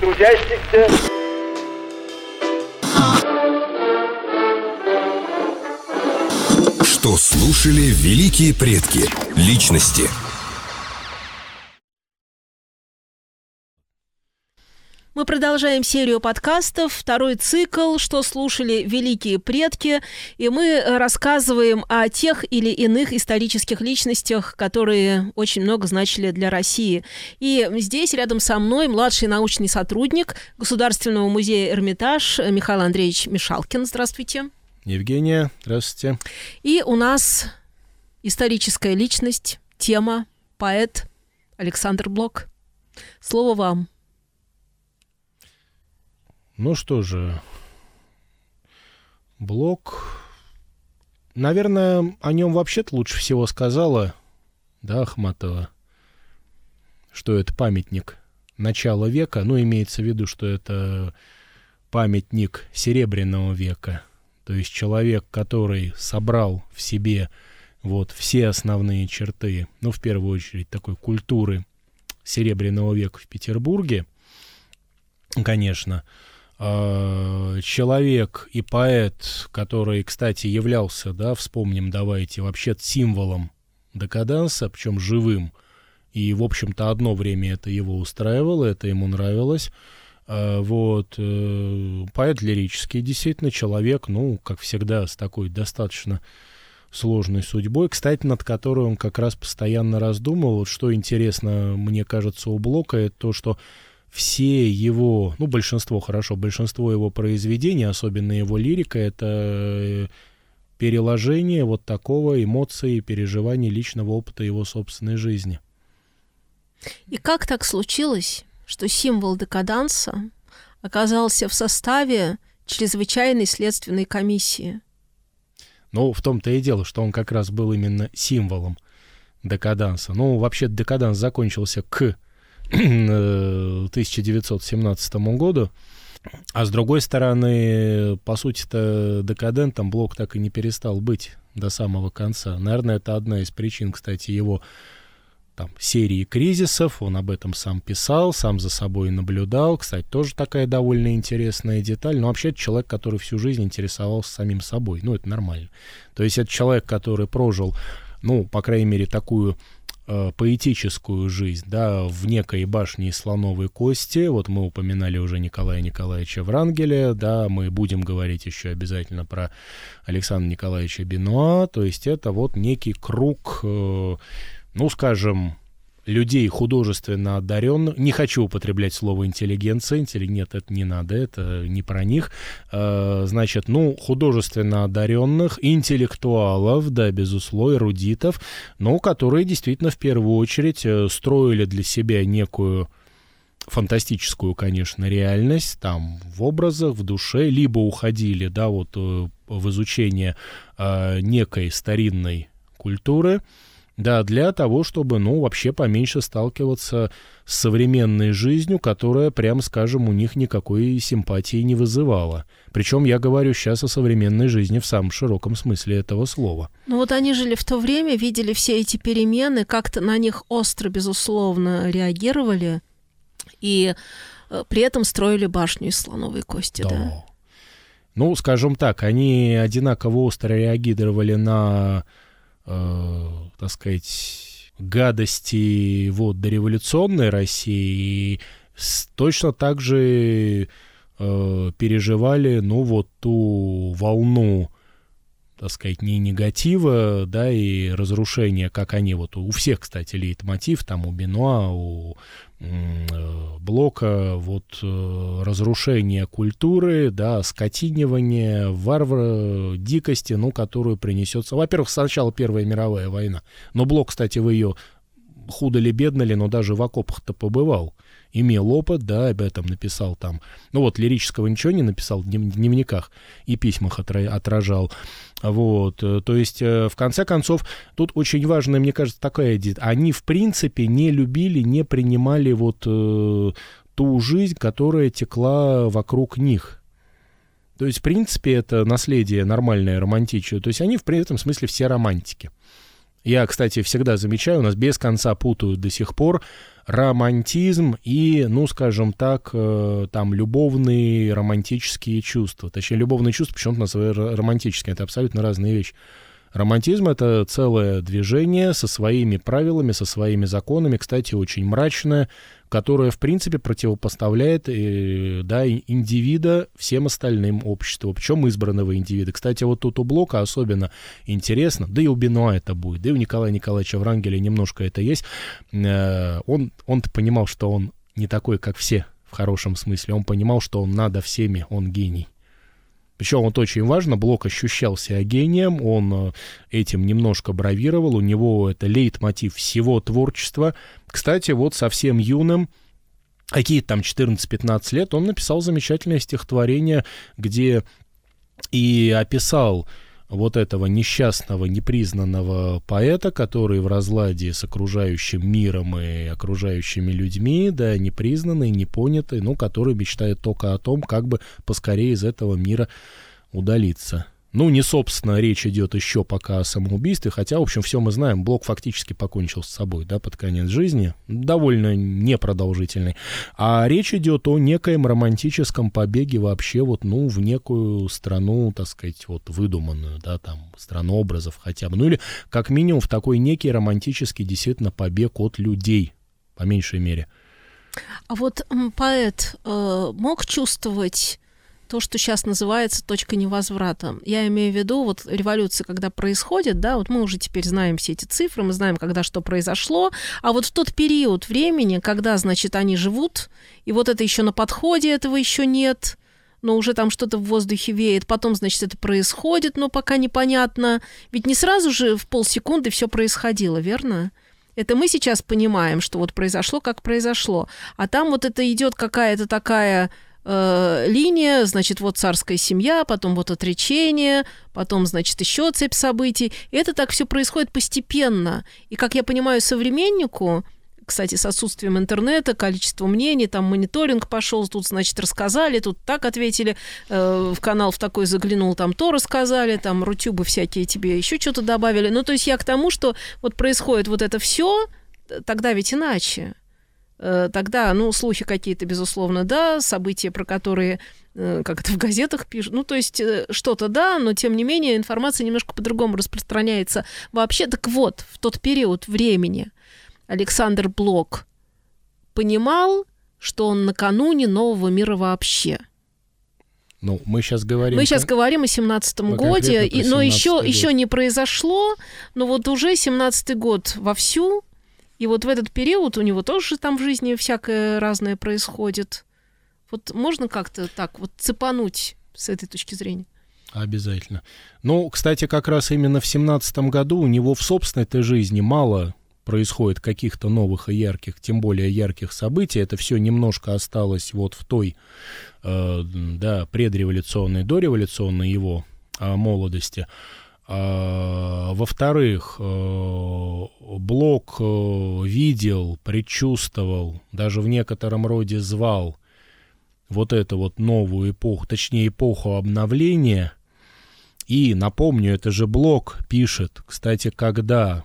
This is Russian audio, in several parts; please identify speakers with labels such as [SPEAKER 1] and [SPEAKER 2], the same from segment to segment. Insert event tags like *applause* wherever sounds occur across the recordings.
[SPEAKER 1] трудящихся.
[SPEAKER 2] Что слушали великие предки? Личности –
[SPEAKER 3] Мы продолжаем серию подкастов, второй цикл «Что слушали великие предки», и мы рассказываем о тех или иных исторических личностях, которые очень много значили для России. И здесь рядом со мной младший научный сотрудник Государственного музея «Эрмитаж» Михаил Андреевич Мишалкин. Здравствуйте.
[SPEAKER 4] Евгения, здравствуйте.
[SPEAKER 3] И у нас историческая личность, тема, поэт Александр Блок. Слово вам.
[SPEAKER 4] Ну что же, Блок, наверное, о нем вообще-то лучше всего сказала, да, Ахматова, что это памятник начала века, ну, имеется в виду, что это памятник Серебряного века, то есть человек, который собрал в себе вот все основные черты, ну, в первую очередь, такой культуры Серебряного века в Петербурге, конечно, Э, человек и поэт, который, кстати, являлся, да, вспомним, давайте, вообще символом декаданса, причем живым, и, в общем-то, одно время это его устраивало, это ему нравилось. Э, вот. Э, поэт лирический, действительно, человек, ну, как всегда, с такой достаточно сложной судьбой, кстати, над которой он как раз постоянно раздумывал. Что интересно, мне кажется, у Блока, это то, что все его, ну, большинство, хорошо, большинство его произведений, особенно его лирика, это э, переложение вот такого эмоций, переживаний личного опыта его собственной жизни.
[SPEAKER 3] И как так случилось, что символ декаданса оказался в составе чрезвычайной следственной комиссии?
[SPEAKER 4] Ну, в том-то и дело, что он как раз был именно символом декаданса. Ну, вообще декаданс закончился к 1917 году. А с другой стороны, по сути-то, декадентом Блок так и не перестал быть до самого конца. Наверное, это одна из причин, кстати, его там, серии кризисов. Он об этом сам писал, сам за собой наблюдал. Кстати, тоже такая довольно интересная деталь. Но вообще это человек, который всю жизнь интересовался самим собой. Ну, это нормально. То есть это человек, который прожил, ну, по крайней мере, такую э, поэтическую жизнь, да, в некой башне из слоновой кости. Вот мы упоминали уже Николая Николаевича Врангеля, да, мы будем говорить еще обязательно про Александра Николаевича Бенуа, то есть это вот некий круг, э, ну, скажем, людей художественно одаренных, не хочу употреблять слово интеллигенция, нет, это не надо, это не про них, э, значит, ну, художественно одаренных, интеллектуалов, да, безусловно, эрудитов, но которые действительно в первую очередь э, строили для себя некую фантастическую, конечно, реальность, там, в образах, в душе, либо уходили, да, вот э, в изучение некой старинной культуры, да, для того, чтобы, ну, вообще поменьше сталкиваться с современной жизнью, которая, прямо скажем, у них никакой симпатии не вызывала. Причем я говорю сейчас о современной жизни в самом широком смысле этого слова.
[SPEAKER 3] Ну вот они жили в то время, видели все эти перемены, как-то на них остро, безусловно, реагировали и э, при этом строили башню из слоновой кости, да? да?
[SPEAKER 4] Ну, скажем так, они одинаково остро реагировали на э, так сказать, гадости вот дореволюционной России и точно так же э, переживали, ну, вот ту волну так сказать, не негатива, да, и разрушения, как они вот у всех, кстати, лейтмотив, там у Бенуа, у Блока, вот э, разрушение культуры, да, скотинивание, варвар, дикости, ну, которую принесется. Во-первых, сначала Первая мировая война, но Блок, кстати, в ее худо ли, бедно ли, но даже в окопах-то побывал имел опыт, да, об этом написал там. Ну вот, лирического ничего не написал в дневниках и письмах отражал. Вот, э, то есть, э, в конце концов, тут очень важная, мне кажется, такая идея. Они, в принципе, не любили, не принимали вот э, ту жизнь, которая текла вокруг них. То есть, в принципе, это наследие нормальное, романтичное. То есть, они в этом смысле все романтики. Я, кстати, всегда замечаю, у нас без конца путают до сих пор романтизм и, ну, скажем так, э, там, любовные романтические чувства. Точнее, любовные чувства почему-то называют романтические. Это абсолютно разные вещи. Романтизм — это целое движение со своими правилами, со своими законами, кстати, очень мрачное, которое, в принципе, противопоставляет э, да, индивида всем остальным обществу, причем избранного индивида. Кстати, вот тут у Блока особенно интересно, да и у Бенуа это будет, да и у Николая Николаевича Врангеля немножко это есть. Э, он, он-то понимал, что он не такой, как все, в хорошем смысле. Он понимал, что он надо всеми, он гений. Причем вот очень важно, Блок ощущал себя гением, он э, этим немножко бравировал, у него это лейтмотив всего творчества. Кстати, вот совсем юным, какие-то там 14-15 лет, он написал замечательное стихотворение, где и описал вот этого несчастного, непризнанного поэта, который в разладе с окружающим миром и окружающими людьми, да, непризнанный, непонятый, но который мечтает только о том, как бы поскорее из этого мира удалиться. Ну, не, собственно, речь идет еще пока о самоубийстве, хотя, в общем, все мы знаем, Блок фактически покончил с собой, да, под конец жизни, довольно непродолжительный. А речь идет о некоем романтическом побеге вообще вот, ну, в некую страну, так сказать, вот выдуманную, да, там, страну образов хотя бы, ну, или как минимум в такой некий романтический действительно побег от людей, по меньшей мере.
[SPEAKER 3] А вот поэт э, мог чувствовать то, что сейчас называется точка невозврата. Я имею в виду, вот революция, когда происходит, да, вот мы уже теперь знаем все эти цифры, мы знаем, когда что произошло, а вот в тот период времени, когда, значит, они живут, и вот это еще на подходе, этого еще нет, но уже там что-то в воздухе веет, потом, значит, это происходит, но пока непонятно. Ведь не сразу же в полсекунды все происходило, верно? Это мы сейчас понимаем, что вот произошло, как произошло. А там вот это идет какая-то такая э, линия, значит, вот царская семья, потом вот отречение, потом, значит, еще цепь событий. И это так все происходит постепенно. И, как я понимаю, современнику, кстати, с отсутствием интернета, количество мнений, там мониторинг пошел, тут, значит, рассказали, тут так ответили, э, в канал в такой заглянул, там то рассказали, там рутюбы всякие тебе еще что-то добавили. Ну, то есть я к тому, что вот происходит вот это все, тогда ведь иначе. Э, тогда, ну, слухи какие-то, безусловно, да, события, про которые э, как это в газетах пишут. Ну, то есть э, что-то да, но тем не менее информация немножко по-другому распространяется. Вообще, так вот, в тот период времени Александр Блок понимал, что он накануне нового мира вообще.
[SPEAKER 4] Ну, мы сейчас говорим...
[SPEAKER 3] Мы сейчас говорим о 17 годе, и, но еще, год. еще не произошло, но вот уже 17-й год вовсю, и вот в этот период у него тоже там в жизни всякое разное происходит. Вот можно как-то так вот цепануть с этой точки зрения?
[SPEAKER 4] Обязательно. Ну, кстати, как раз именно в семнадцатом году у него в собственной жизни мало происходит каких-то новых и ярких, тем более ярких событий. Это все немножко осталось вот в той, э, да, предреволюционной, дореволюционной его э, молодости. А, во-вторых, э, Блок э, видел, предчувствовал, даже в некотором роде звал вот эту вот новую эпоху, точнее эпоху обновления. И, напомню, это же Блок пишет, кстати, когда,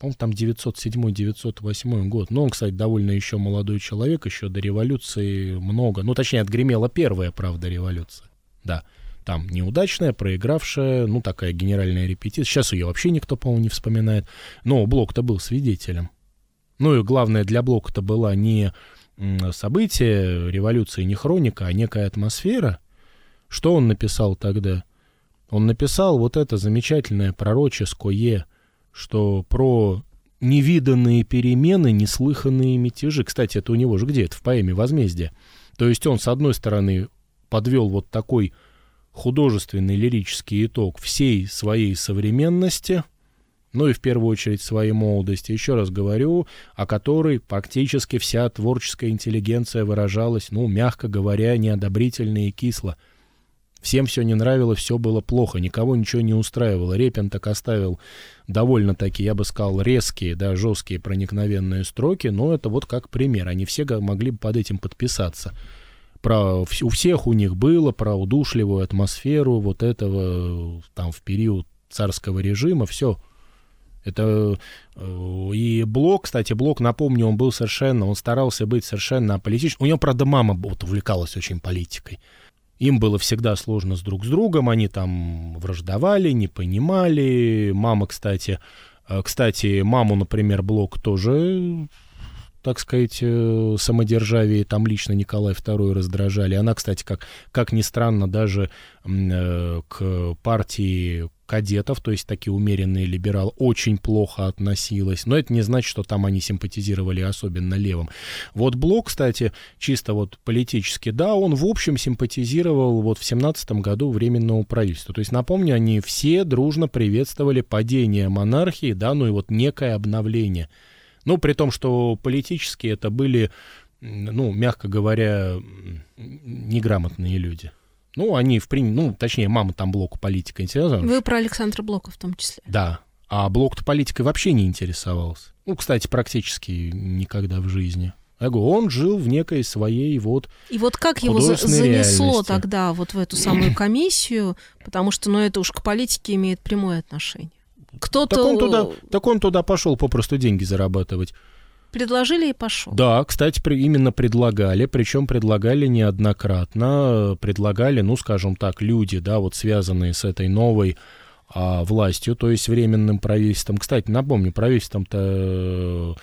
[SPEAKER 4] по-моему, там 907-908 год, но он, кстати, довольно еще молодой человек, еще до революции много, ну, точнее, отгремела первая, правда, революция, да, там неудачная, проигравшая, ну, такая генеральная репетиция. Сейчас ее вообще никто, по-моему, не вспоминает. Но Блок-то был свидетелем. Ну и главное, для Блока-то была не событие революции, не хроника, а некая атмосфера. Что он написал тогда? Он написал вот это замечательное пророческое, что про невиданные перемены, неслыханные мятежи. Кстати, это у него же где? Это в поэме «Возмездие». То есть он, с одной стороны, подвел вот такой художественный лирический итог всей своей современности, ну и в первую очередь своей молодости, еще раз говорю, о которой практически вся творческая интеллигенция выражалась, ну, мягко говоря, неодобрительно и кисло. Всем все не нравилось, все было плохо, никого ничего не устраивало. Репин так оставил довольно-таки, я бы сказал, резкие, да, жесткие проникновенные строки, но это вот как пример. Они все могли бы под этим подписаться про у всех у них было про удушливую атмосферу вот этого там в период царского режима все Это и Блок, кстати, Блок, напомню, он был совершенно, он старался быть совершенно политичным. У него, правда, мама вот увлекалась очень политикой. Им было всегда сложно с друг с другом, они там враждовали, не понимали. Мама, кстати, кстати, маму, например, Блок тоже так сказать, э, самодержавие, там лично Николай II раздражали. Она, кстати, как, как ни странно, даже э, к партии кадетов, то есть такие умеренные либералы, очень плохо относилась. Но это не значит, что там они симпатизировали особенно левым. Вот Блок, кстати, чисто вот политически, да, он в общем симпатизировал вот в семнадцатом году временному правительству. То есть, напомню, они все дружно приветствовали падение монархии, да, ну и вот некое обновление – ну, при том, что политически это были, ну, мягко говоря, неграмотные люди. Ну, они, в принципе, ну, точнее, мама там блоку политика интересовалась.
[SPEAKER 3] Вы про Александра Блока в том числе.
[SPEAKER 4] Да. А блок-то политикой вообще не интересовался. Ну, кстати, практически никогда в жизни. Я говорю, он жил в некой своей вот
[SPEAKER 3] И вот как его за- занесло реальности. тогда вот в эту самую комиссию, потому что, ну, это уж к политике имеет прямое отношение. Кто-то...
[SPEAKER 4] Так он, туда, так он туда пошел попросту деньги зарабатывать.
[SPEAKER 3] Предложили и пошел.
[SPEAKER 4] Да, кстати, при, именно предлагали, причем предлагали неоднократно, предлагали, ну, скажем так, люди, да, вот связанные с этой новой а, властью, то есть временным правительством. Кстати, напомню, правительством-то э,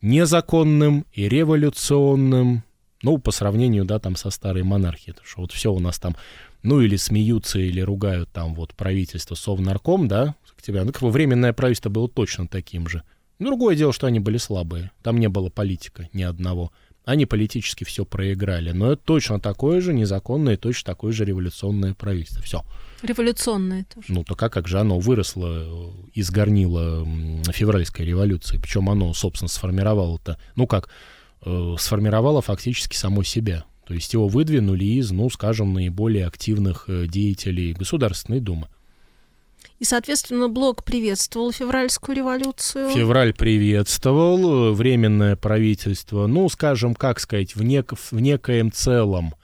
[SPEAKER 4] незаконным и революционным, ну, по сравнению, да, там со старой монархией, потому что вот все у нас там, ну, или смеются, или ругают там вот правительство Совнарком, да, тебя. Ну, как бы временное правительство было точно таким же. Другое дело, что они были слабые. Там не было политика ни одного. Они политически все проиграли. Но это точно такое же незаконное, точно такое же революционное правительство. Все.
[SPEAKER 3] Революционное тоже.
[SPEAKER 4] Ну, так как же оно выросло из горнила февральской революции? Причем оно, собственно, сформировало-то, ну как, э, сформировало фактически само себя. То есть его выдвинули из, ну, скажем, наиболее активных э, деятелей Государственной Думы.
[SPEAKER 3] И, соответственно, Блок приветствовал февральскую революцию.
[SPEAKER 4] Февраль приветствовал, временное правительство, ну, скажем, как сказать, в, нек в некоем целом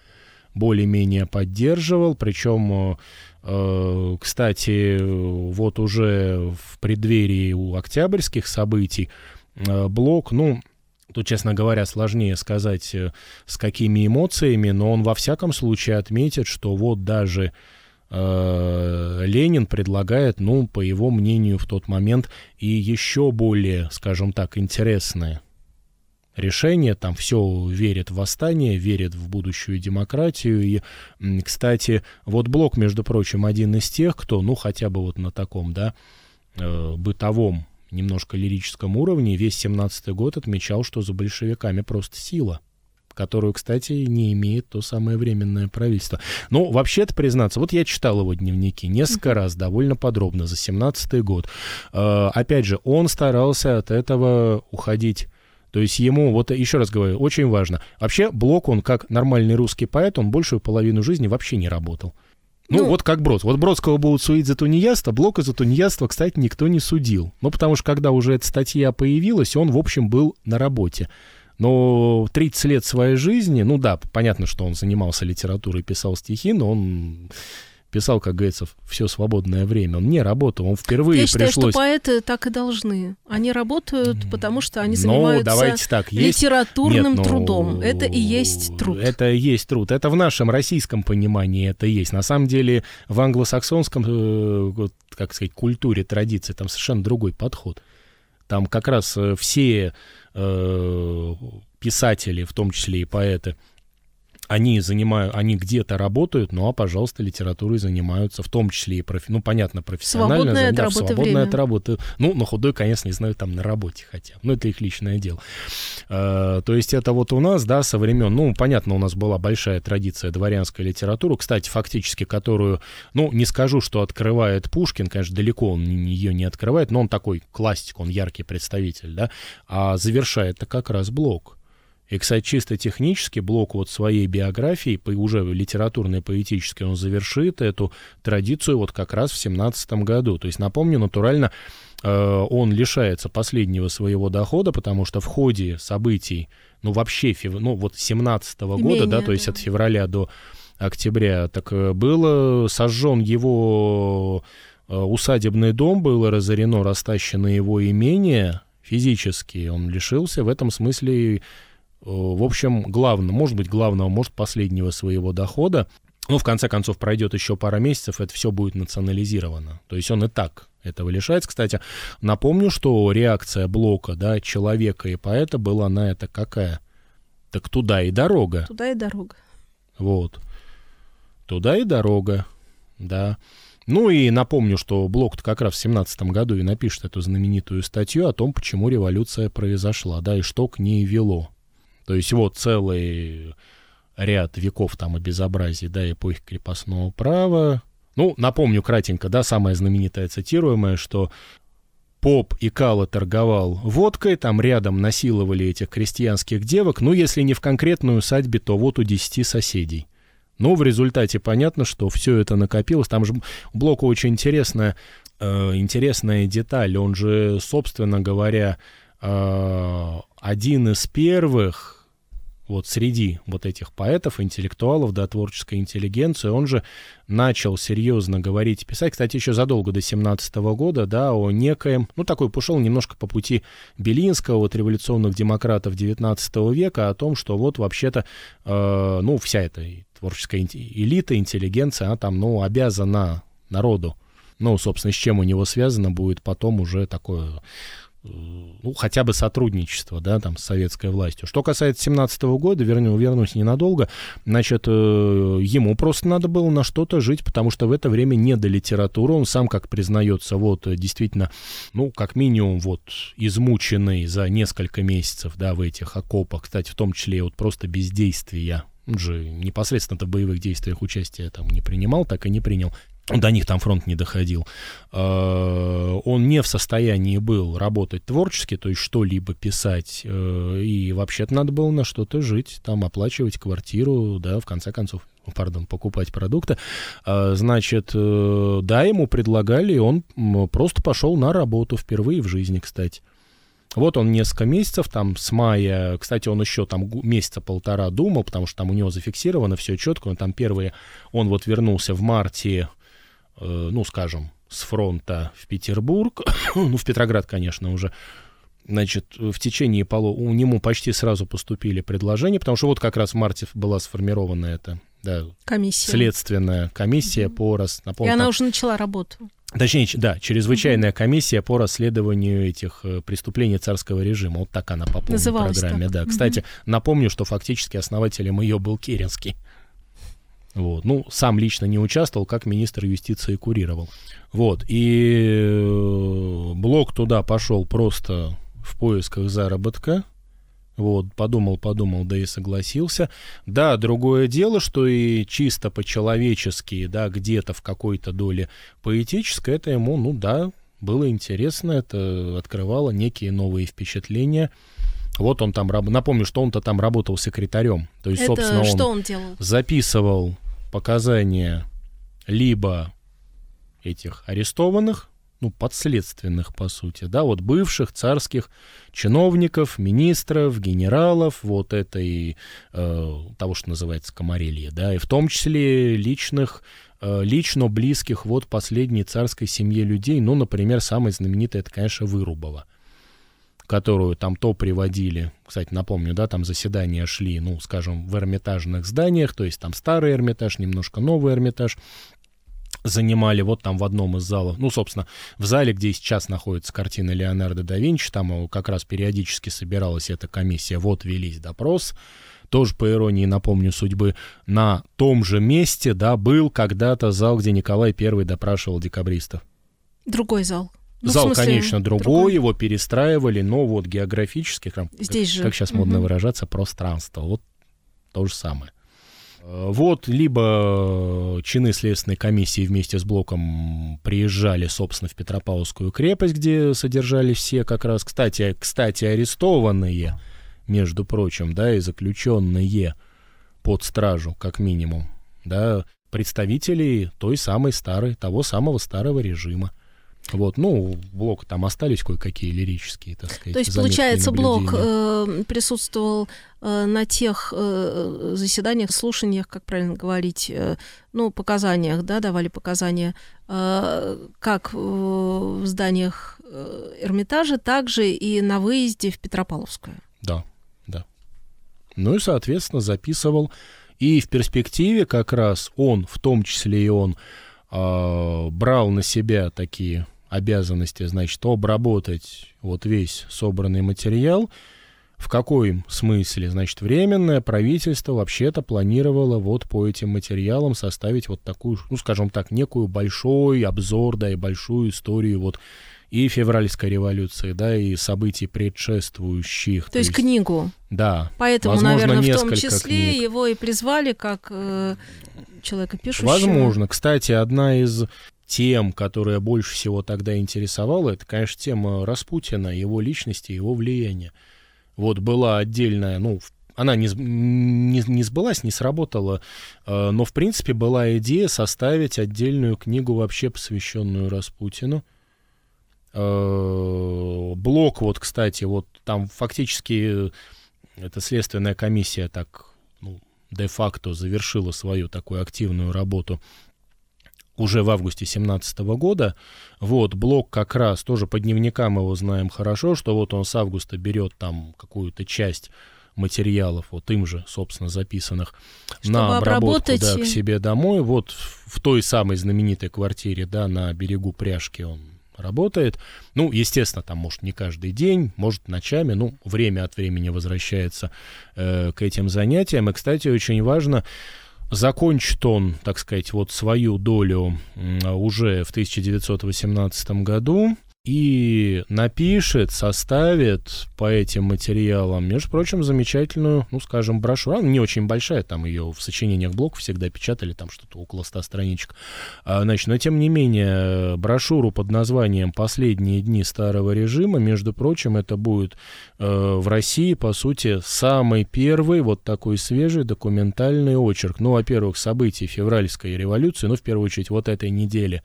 [SPEAKER 4] более-менее поддерживал, причем, э, кстати, вот уже в преддверии у октябрьских событий э, Блок, ну, Тут, честно говоря, сложнее сказать, э, с какими эмоциями, но он во всяком случае отметит, что вот даже Э, Ленин предлагает, ну, по его мнению в тот момент, и еще более, скажем так, интересное решение. Там все верит в восстание, верит в будущую демократию. И, кстати, вот Блок, между прочим, один из тех, кто, ну, хотя бы вот на таком, да, э, бытовом, немножко лирическом уровне, весь 17-й год отмечал, что за большевиками просто сила которую, кстати, не имеет то самое временное правительство. Ну, вообще-то, признаться, вот я читал его дневники несколько раз, довольно подробно, за 17 год. Э, опять же, он старался от этого уходить то есть ему, вот еще раз говорю, очень важно. Вообще Блок, он как нормальный русский поэт, он большую половину жизни вообще не работал. Ну, ну, вот как Брод. Вот Бродского будут судить за тунеядство, Блока за тунеядство, кстати, никто не судил. Ну, потому что когда уже эта статья появилась, он, в общем, был на работе. Но 30 лет своей жизни, ну да, понятно, что он занимался литературой, писал стихи, но он писал, как говорится, все свободное время. Он не работал, он впервые
[SPEAKER 3] Я считаю,
[SPEAKER 4] пришлось...
[SPEAKER 3] что поэты так и должны. Они работают, потому что они ну, занимаются
[SPEAKER 4] давайте так, есть...
[SPEAKER 3] литературным
[SPEAKER 4] Нет, ну,
[SPEAKER 3] трудом. Это и есть труд.
[SPEAKER 4] Это и есть труд. Это в нашем российском понимании это есть. На самом деле в англосаксонском, э, как сказать, культуре, традиции там совершенно другой подход. Там как раз э, все э, писатели, в том числе и поэты, они занимают, они где-то работают, ну а, пожалуйста, литературой занимаются, в том числе и профи, ну понятно, профессионально.
[SPEAKER 3] Свободное от работы
[SPEAKER 4] свободное
[SPEAKER 3] время.
[SPEAKER 4] от работы. Ну, на худой, конечно, не знаю, там на работе хотя, ну это их личное дело. А, то есть это вот у нас, да, со времен, ну понятно, у нас была большая традиция дворянской литературы, кстати, фактически, которую, ну не скажу, что открывает Пушкин, конечно, далеко он ее не открывает, но он такой классик, он яркий представитель, да, а завершает это как раз Блок. И, кстати, чисто технически блок вот своей биографии, уже литературной, поэтической, он завершит эту традицию вот как раз в 17 году. То есть, напомню, натурально э, он лишается последнего своего дохода, потому что в ходе событий, ну, вообще, ну, вот 17 -го года, да, то есть от февраля до октября, так э, было сожжен его э, усадебный дом было разорено, растащено его имение физически, он лишился в этом смысле, в общем, главного, может быть, главного, может, последнего своего дохода. Ну, в конце концов, пройдет еще пара месяцев, это все будет национализировано. То есть он и так этого лишается. Кстати, напомню, что реакция Блока, да, человека и поэта была на это какая? Так туда и дорога.
[SPEAKER 3] Туда и дорога.
[SPEAKER 4] Вот. Туда и дорога, да. Ну и напомню, что Блок как раз в 17 году и напишет эту знаменитую статью о том, почему революция произошла, да, и что к ней вело. То есть вот целый ряд веков там и безобразий, да, эпохи крепостного права. Ну, напомню кратенько, да, самое знаменитое цитируемое, что Поп и Кала торговал водкой, там рядом насиловали этих крестьянских девок, ну, если не в конкретной усадьбе, то вот у десяти соседей. Ну, в результате понятно, что все это накопилось. Там же у Блока очень интересная, э, интересная деталь. Он же, собственно говоря, э, один из первых вот среди вот этих поэтов, интеллектуалов, да, творческой интеллигенции, он же начал серьезно говорить, писать, кстати, еще задолго до 17 года, да, о некоем, ну, такой пошел немножко по пути Белинского, вот революционных демократов 19 века, о том, что вот вообще-то, э, ну, вся эта творческая элита, интеллигенция, она там, ну, обязана народу. Ну, собственно, с чем у него связано будет потом уже такое ну, хотя бы сотрудничество, да, там, с советской властью. Что касается 17 года, верну, вернусь ненадолго, значит, э, ему просто надо было на что-то жить, потому что в это время не до литературы, он сам, как признается, вот, действительно, ну, как минимум, вот, измученный за несколько месяцев, да, в этих окопах, кстати, в том числе вот просто бездействия, он же непосредственно в боевых действиях участия там не принимал, так и не принял до них там фронт не доходил, э, он не в состоянии был работать творчески, то есть что-либо писать, э, и вообще-то надо было на что-то жить, там оплачивать квартиру, да, в конце концов, пардон, покупать продукты. Э, значит, да, ему предлагали, и он просто пошел на работу впервые в жизни, кстати. Вот он несколько месяцев, там с мая, кстати, он еще там месяца полтора думал, потому что там у него зафиксировано все четко, он там первые, он вот вернулся в марте ну, скажем, с фронта в Петербург, *coughs* ну, в Петроград, конечно, уже, значит, в течение полу у нему почти сразу поступили предложения, потому что вот как раз в марте была сформирована эта да,
[SPEAKER 3] комиссия.
[SPEAKER 4] следственная комиссия угу. по рас...
[SPEAKER 3] Напомню, И она там... уже начала работу.
[SPEAKER 4] Точнее, да, чрезвычайная комиссия по расследованию этих э, преступлений царского режима. Вот так она по полной Называлась программе. Так. Да. Кстати, напомню, что фактически основателем ее был Керенский. Вот. Ну, сам лично не участвовал, как министр юстиции курировал. Вот. И э, Блок туда пошел просто в поисках заработка. Вот, подумал, подумал, да и согласился. Да, другое дело, что и чисто по-человечески, да, где-то в какой-то доле поэтическое, это ему, ну да, было интересно, это открывало некие новые впечатления. Вот он там, напомню, что он-то там работал секретарем. То есть,
[SPEAKER 3] Это
[SPEAKER 4] собственно, он,
[SPEAKER 3] что он делал?
[SPEAKER 4] записывал показания либо этих арестованных, ну, подследственных, по сути, да, вот бывших царских чиновников, министров, генералов, вот этой, э, того, что называется комарелье, да, и в том числе личных, э, лично близких вот последней царской семье людей, ну, например, самый знаменитый, это, конечно, Вырубова которую там то приводили, кстати, напомню, да, там заседания шли, ну, скажем, в эрмитажных зданиях, то есть там старый эрмитаж, немножко новый эрмитаж, занимали вот там в одном из залов, ну, собственно, в зале, где сейчас находится картина Леонардо да Винчи, там как раз периодически собиралась эта комиссия, вот велись допрос, тоже по иронии, напомню, судьбы, на том же месте, да, был когда-то зал, где Николай I допрашивал декабристов.
[SPEAKER 3] Другой зал.
[SPEAKER 4] Ну, Зал, смысле, конечно, другой, другой, его перестраивали, но вот географически, как,
[SPEAKER 3] Здесь
[SPEAKER 4] как,
[SPEAKER 3] же.
[SPEAKER 4] как сейчас модно угу. выражаться, пространство, вот то же самое. Э, вот либо чины Следственной комиссии вместе с Блоком приезжали, собственно, в Петропавловскую крепость, где содержались все как раз, кстати, кстати, арестованные, между прочим, да, и заключенные под стражу, как минимум, да, представители той самой старой, того самого старого режима. Вот, ну, блок там остались кое-какие лирические, так сказать.
[SPEAKER 3] То есть, получается, блок э, присутствовал э, на тех э, заседаниях, слушаниях, как правильно говорить, э, ну, показаниях, да, давали показания, э, как в зданиях э, Эрмитажа, также и на выезде в Петропавловскую.
[SPEAKER 4] Да, да. Ну и, соответственно, записывал. И в перспективе как раз он, в том числе и он, э, брал на себя такие обязанности, значит, обработать вот весь собранный материал. В каком смысле? Значит, временное правительство вообще-то планировало вот по этим материалам составить вот такую, ну, скажем так, некую большой обзор, да, и большую историю вот и февральской революции, да, и событий предшествующих.
[SPEAKER 3] То, то есть, книгу.
[SPEAKER 4] Да.
[SPEAKER 3] Поэтому, наверное, в том числе книг. его и призвали как э, человека пишущего.
[SPEAKER 4] Возможно. Кстати, одна из тем, которая больше всего тогда интересовала, это, конечно, тема Распутина, его личности, его влияния. Вот была отдельная, ну, она не, не, не сбылась, не сработала, э, но, в принципе, была идея составить отдельную книгу, вообще посвященную Распутину. Э, блок, вот, кстати, вот там фактически эта следственная комиссия так, ну, де-факто завершила свою такую активную работу уже в августе 2017 года. Вот, блок как раз, тоже по дневникам его знаем хорошо, что вот он с августа берет там какую-то часть материалов, вот им же, собственно, записанных Чтобы на обработку да, к себе домой. Вот в той самой знаменитой квартире, да, на берегу Пряжки он работает. Ну, естественно, там, может, не каждый день, может, ночами, ну, время от времени возвращается э, к этим занятиям. И, кстати, очень важно, Закончит он, так сказать, вот свою долю уже в 1918 году и напишет, составит по этим материалам, между прочим, замечательную, ну, скажем, брошюру. Она не очень большая, там ее в сочинениях блок всегда печатали, там что-то около 100 страничек. А, значит, но тем не менее, брошюру под названием «Последние дни старого режима», между прочим, это будет э, в России, по сути, самый первый вот такой свежий документальный очерк. Ну, во-первых, событий февральской революции, ну, в первую очередь, вот этой недели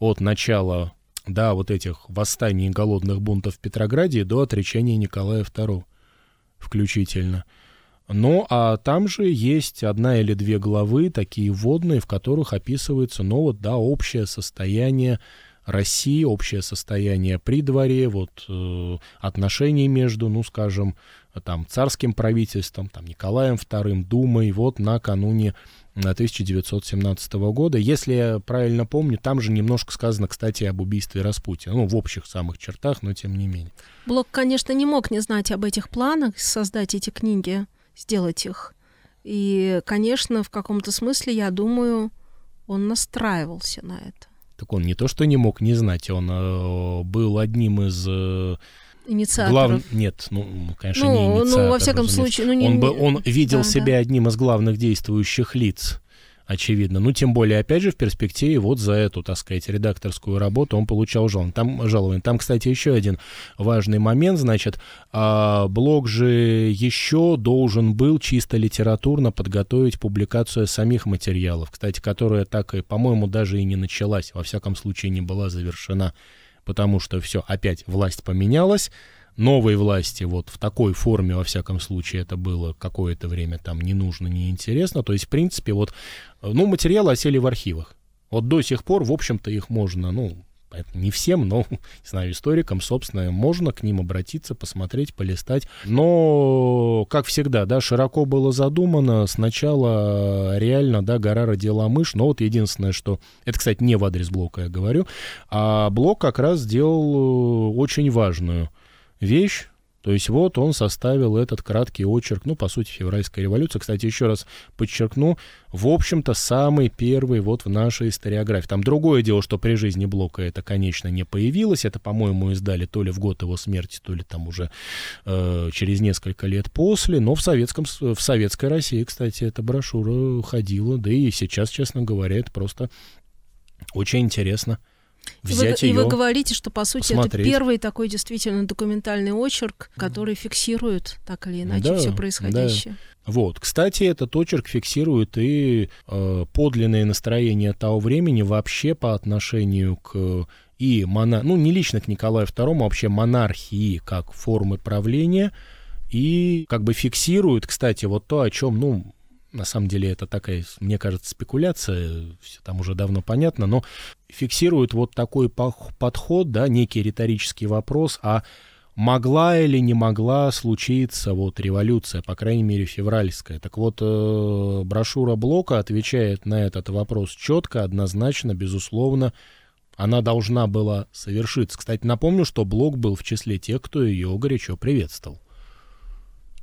[SPEAKER 4] от начала да, вот этих восстаний и голодных бунтов в Петрограде до отречения Николая II включительно. Ну, а там же есть одна или две главы, такие вводные, в которых описывается, ну вот, да, общее состояние России, общее состояние при дворе, вот, э, отношения между, ну, скажем, там, царским правительством, там, Николаем II, Думой, вот, накануне 1917 года. Если я правильно помню, там же немножко сказано, кстати, об убийстве Распутина. Ну, в общих самых чертах, но тем не менее.
[SPEAKER 3] Блок, конечно, не мог не знать об этих планах, создать эти книги, сделать их. И, конечно, в каком-то смысле, я думаю, он настраивался на это.
[SPEAKER 4] Так он не то, что не мог не знать, он э, был одним из э,
[SPEAKER 3] инициаторов. Глав...
[SPEAKER 4] Нет, ну, конечно, ну, не инициатор.
[SPEAKER 3] Ну, во всяком разумеется. случае... Ну, не...
[SPEAKER 4] он, бы, он видел да, себя одним из главных действующих лиц очевидно. Ну, тем более, опять же, в перспективе вот за эту, так сказать, редакторскую работу он получал жалование. Там, жалование. Там, кстати, еще один важный момент, значит, а, блог же еще должен был чисто литературно подготовить публикацию самих материалов, кстати, которая так и, по-моему, даже и не началась, во всяком случае, не была завершена потому что все, опять власть поменялась, новой власти вот в такой форме, во всяком случае, это было какое-то время там не нужно, не интересно. То есть, в принципе, вот, ну, материалы осели в архивах. Вот до сих пор, в общем-то, их можно, ну, не всем, но, *laughs* не знаю, историкам, собственно, можно к ним обратиться, посмотреть, полистать. Но, как всегда, да, широко было задумано. Сначала реально, да, гора родила мышь, но вот единственное, что... Это, кстати, не в адрес блока я говорю, а блок как раз сделал очень важную вещь, то есть вот он составил этот краткий очерк, ну, по сути, февральская революция. Кстати, еще раз подчеркну, в общем-то, самый первый вот в нашей историографии. Там другое дело, что при жизни Блока это, конечно, не появилось. Это, по-моему, издали то ли в год его смерти, то ли там уже э, через несколько лет после. Но в, советском, в советской России, кстати, эта брошюра ходила. Да и сейчас, честно говоря, это просто очень интересно взять
[SPEAKER 3] и
[SPEAKER 4] вы,
[SPEAKER 3] ее. И вы говорите, что по сути посмотреть. это первый такой действительно документальный очерк, который фиксирует так или иначе да, все происходящее.
[SPEAKER 4] Да. Вот, кстати, этот очерк фиксирует и э, подлинное настроение того времени вообще по отношению к и мона... ну, не лично к Николаю II, а вообще монархии как формы правления, и как бы фиксирует, кстати, вот то, о чем, ну, на самом деле это такая, мне кажется, спекуляция, все там уже давно понятно, но фиксирует вот такой подход, да, некий риторический вопрос, а могла или не могла случиться вот революция, по крайней мере, февральская. Так вот, э, брошюра Блока отвечает на этот вопрос четко, однозначно, безусловно, она должна была совершиться. Кстати, напомню, что Блок был в числе тех, кто ее горячо приветствовал.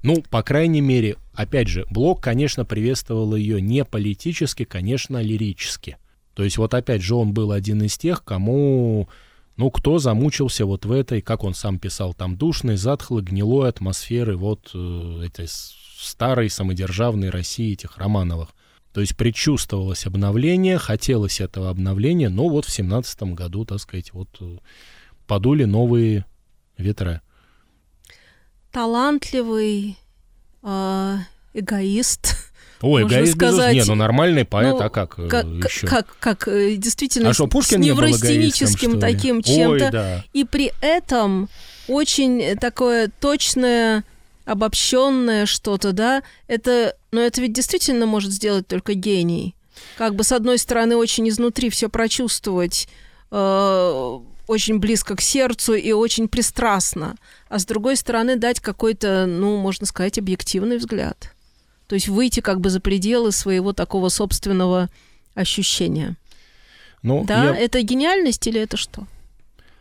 [SPEAKER 4] Ну, по крайней мере, опять же, Блок, конечно, приветствовал ее не политически, конечно, лирически. То есть вот опять же он был один из тех, кому, ну, кто замучился вот в этой, как он сам писал, там душной, затхлой, гнилой атмосферы вот э, этой старой самодержавной России, этих Романовых. То есть предчувствовалось обновление, хотелось этого обновления, но вот в семнадцатом году, так сказать, вот э, подули новые ветра
[SPEAKER 3] талантливый э, эгоист.
[SPEAKER 4] Ой, эгоист, сказать. Не, ну нормальный поэт, ну, а как,
[SPEAKER 3] э, как
[SPEAKER 4] еще?
[SPEAKER 3] Как, как э, действительно
[SPEAKER 4] а что, Пушкин
[SPEAKER 3] с неврастеническим таким чем-то.
[SPEAKER 4] Да.
[SPEAKER 3] И при этом очень такое точное обобщенное что-то, да, это, но это ведь действительно может сделать только гений. Как бы с одной стороны очень изнутри все прочувствовать, э, очень близко к сердцу и очень пристрастно, а с другой стороны дать какой-то, ну, можно сказать, объективный взгляд. То есть выйти как бы за пределы своего такого собственного ощущения.
[SPEAKER 4] Ну,
[SPEAKER 3] да,
[SPEAKER 4] я...
[SPEAKER 3] это гениальность или это что?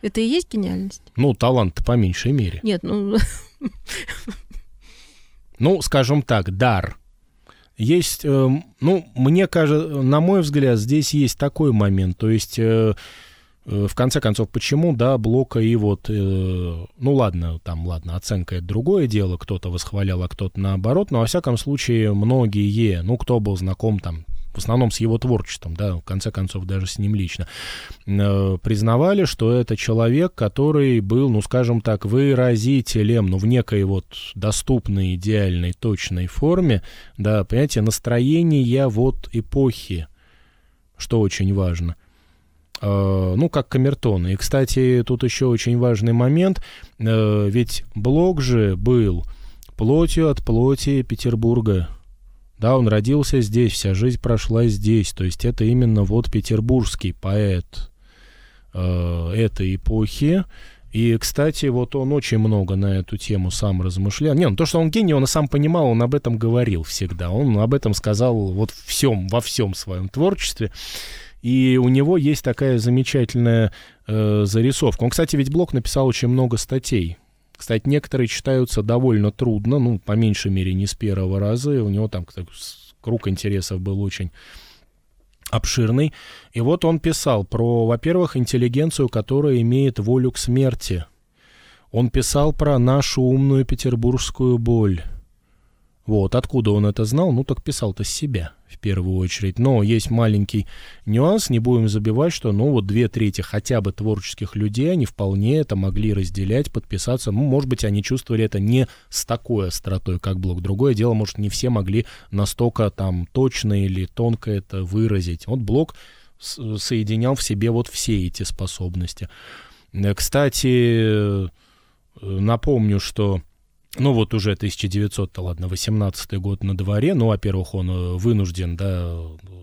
[SPEAKER 3] Это и есть гениальность?
[SPEAKER 4] Ну, талант по меньшей мере.
[SPEAKER 3] Нет, ну... *laughs*
[SPEAKER 4] Ну, скажем так, дар. Есть, э, ну, мне кажется, на мой взгляд, здесь есть такой момент. То есть Э, в конце концов, почему, да, Блока и вот, э, ну ладно, там, ладно, оценка это другое дело, кто-то восхвалял, а кто-то наоборот, но во всяком случае многие, ну, кто был знаком там в основном с его творчеством, да, в конце концов, даже с ним лично, э, признавали, что это человек, который был, ну, скажем так, выразителем, ну, в некой вот доступной, идеальной, точной форме, да, понимаете, настроения вот эпохи, что очень важно – Э, ну, как камертоны. И, кстати, тут еще очень важный момент, э, ведь Блок же был плотью от плоти Петербурга. Да, он родился здесь, вся жизнь прошла здесь. То есть это именно вот петербургский поэт э, этой эпохи. И, кстати, вот он очень много на эту тему сам размышлял. Не, ну то, что он гений, он и сам понимал, он об этом говорил всегда. Он об этом сказал вот всем, во всем своем творчестве. И у него есть такая замечательная э, зарисовка. Он, кстати, ведь Блок написал очень много статей. Кстати, некоторые читаются довольно трудно, ну, по меньшей мере, не с первого раза. У него там круг интересов был очень обширный. И вот он писал про, во-первых, интеллигенцию, которая имеет волю к смерти. Он писал про нашу умную петербургскую боль. Вот, откуда он это знал? Ну, так писал-то с себя в первую очередь. Но есть маленький нюанс, не будем забивать, что, ну, вот две трети хотя бы творческих людей, они вполне это могли разделять, подписаться. Ну, может быть, они чувствовали это не с такой остротой, как блок. Другое дело, может, не все могли настолько там точно или тонко это выразить. Вот блок соединял в себе вот все эти способности. Э, кстати, э, напомню, что ну вот уже 1900, ладно, 18 год на дворе, ну, во-первых, он э, вынужден, да,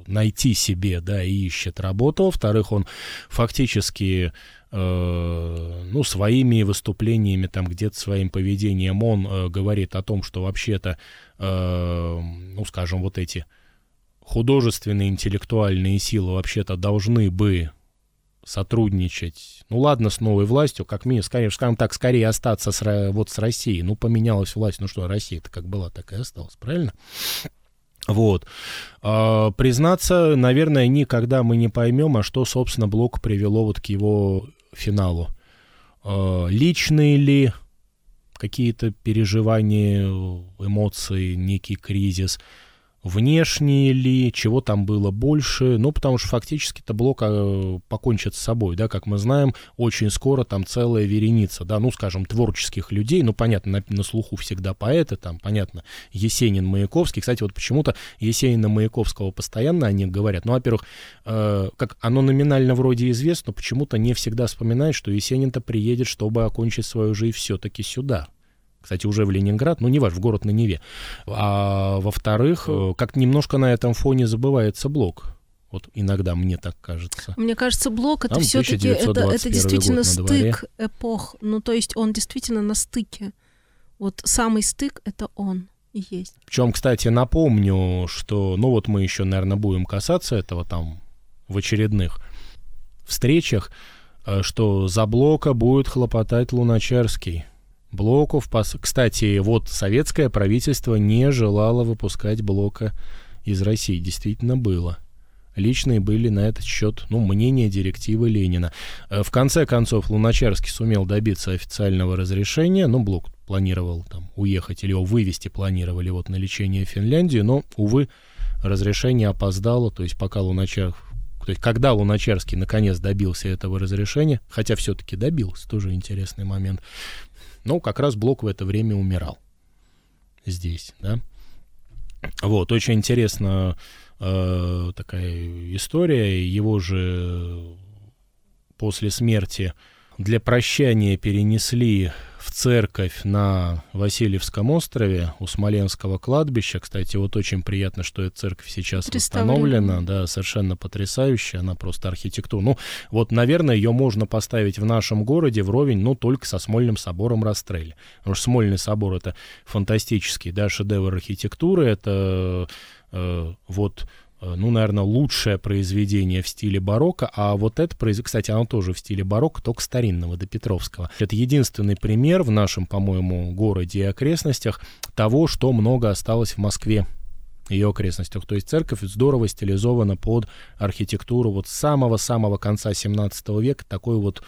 [SPEAKER 4] найти себе, да, и ищет работу, во-вторых, он фактически, э, ну, своими выступлениями, там, где-то своим поведением, он э, говорит о том, что вообще-то, э, ну, скажем, вот эти художественные, интеллектуальные силы вообще-то должны бы сотрудничать. Ну ладно, с новой властью, как минимум, скорее, скажем так, скорее остаться с, вот с Россией. Ну, поменялась власть, ну что, Россия-то как была, так и осталась, правильно? Вот. А, признаться, наверное, никогда мы не поймем, а что, собственно, Блок привело вот к его финалу. А, личные ли какие-то переживания, эмоции, некий кризис – внешние ли, чего там было больше, ну, потому что фактически это блок э, покончит с собой, да, как мы знаем, очень скоро там целая вереница, да, ну, скажем, творческих людей, ну, понятно, на, на слуху всегда поэты, там, понятно, Есенин, Маяковский, кстати, вот почему-то Есенина Маяковского постоянно они говорят, ну, во-первых, э, как оно номинально вроде известно, но почему-то не всегда вспоминают, что Есенин-то приедет, чтобы окончить свою жизнь все-таки сюда, кстати, уже в Ленинград, ну, не важно, в город на Неве. А во-вторых, э, как немножко на этом фоне забывается блок. Вот иногда мне так кажется.
[SPEAKER 3] Мне кажется, блок это все-таки это, это действительно стык эпох. Ну, то есть он действительно на стыке. Вот самый стык это он и есть.
[SPEAKER 4] Причем, кстати, напомню, что, ну вот мы еще, наверное, будем касаться этого там в очередных встречах, э, что за блока будет хлопотать Луначарский. Блоков, кстати, вот советское правительство не желало выпускать Блока из России. Действительно было. Личные были на этот счет, ну, мнения директивы Ленина. Э, в конце концов, Луначарский сумел добиться официального разрешения, ну, Блок планировал там уехать или его вывести планировали вот на лечение в Финляндию, но, увы, разрешение опоздало, то есть пока Луначарский то есть когда Луначарский наконец добился этого разрешения, хотя все-таки добился, тоже интересный момент, но как раз Блок в это время умирал здесь, да. Вот, очень интересно э, такая история. Его же после смерти для прощания перенесли в церковь на Васильевском острове у Смоленского кладбища. Кстати, вот очень приятно, что эта церковь сейчас восстановлена, да, совершенно потрясающая, она просто архитектура. Ну, вот, наверное, ее можно поставить в нашем городе вровень, ну, только со Смольным собором Растрелли. Потому что Смольный собор — это фантастический, да, шедевр архитектуры, это э, вот ну, наверное, лучшее произведение в стиле барокко, а вот это, кстати, оно тоже в стиле барокко, только старинного, до Петровского. Это единственный пример в нашем, по-моему, городе и окрестностях того, что много осталось в Москве ее окрестностях. То есть церковь здорово стилизована под архитектуру вот самого-самого конца 17 века, такой вот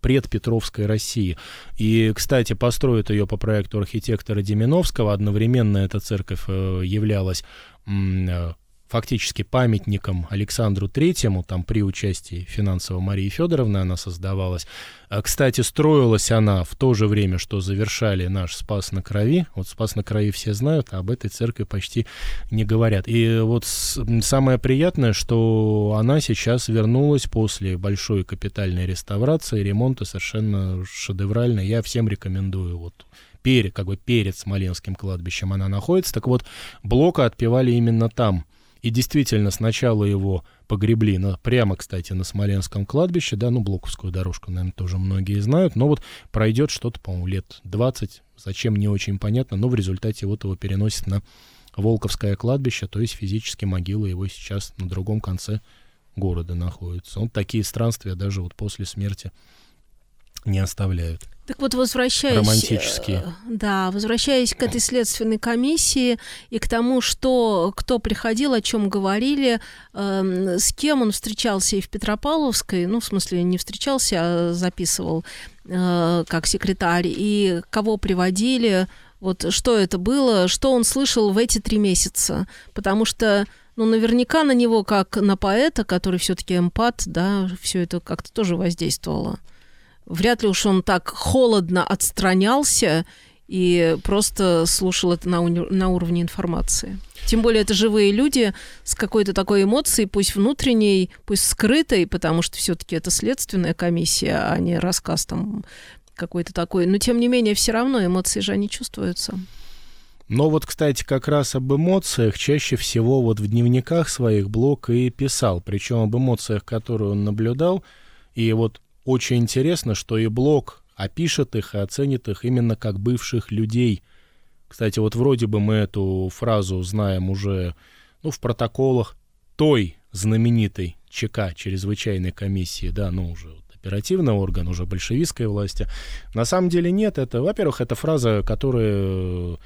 [SPEAKER 4] предпетровской России. И, кстати, построит ее по проекту архитектора Деминовского. Одновременно эта церковь э, являлась э, фактически памятником Александру Третьему, там при участии финансово Марии Федоровны она создавалась. А, кстати, строилась она в то же время, что завершали наш Спас на Крови. Вот Спас на Крови все знают, а об этой церкви почти не говорят. И вот самое приятное, что она сейчас вернулась после большой капитальной реставрации, ремонта совершенно шедевральной. Я всем рекомендую вот перед, как бы перед Смоленским кладбищем она находится. Так вот, Блока отпевали именно там – и действительно, сначала его погребли на, прямо, кстати, на Смоленском кладбище, да, ну, Блоковскую дорожку, наверное, тоже многие знают, но вот пройдет что-то, по-моему, лет 20, зачем, не очень понятно, но в результате вот его переносят на Волковское кладбище, то есть физически могила его сейчас на другом конце города находится. Вот такие странствия даже вот после смерти не оставляют.
[SPEAKER 3] Так вот, возвращаясь...
[SPEAKER 4] Романтические. Э,
[SPEAKER 3] да, возвращаясь к этой следственной комиссии и к тому, что, кто приходил, о чем говорили, э, с кем он встречался и в Петропавловской, ну, в смысле, не встречался, а записывал э, как секретарь, и кого приводили, вот что это было, что он слышал в эти три месяца. Потому что ну, наверняка на него, как на поэта, который все-таки эмпат, да, все это как-то тоже воздействовало вряд ли уж он так холодно отстранялся и просто слушал это на, уни- на уровне информации. Тем более это живые люди с какой-то такой эмоцией, пусть внутренней, пусть скрытой, потому что все-таки это следственная комиссия, а не рассказ там какой-то такой. Но тем не менее, все равно эмоции же они чувствуются.
[SPEAKER 4] Но вот, кстати, как раз об эмоциях чаще всего вот в дневниках своих Блок и писал. Причем об эмоциях, которые он наблюдал. И вот очень интересно, что и блог опишет их и оценит их именно как бывших людей. Кстати, вот вроде бы мы эту фразу знаем уже ну, в протоколах той знаменитой ЧК, чрезвычайной комиссии, да, ну уже вот, оперативный орган, уже большевистской власти. На самом деле нет, это, во-первых, это фраза, которая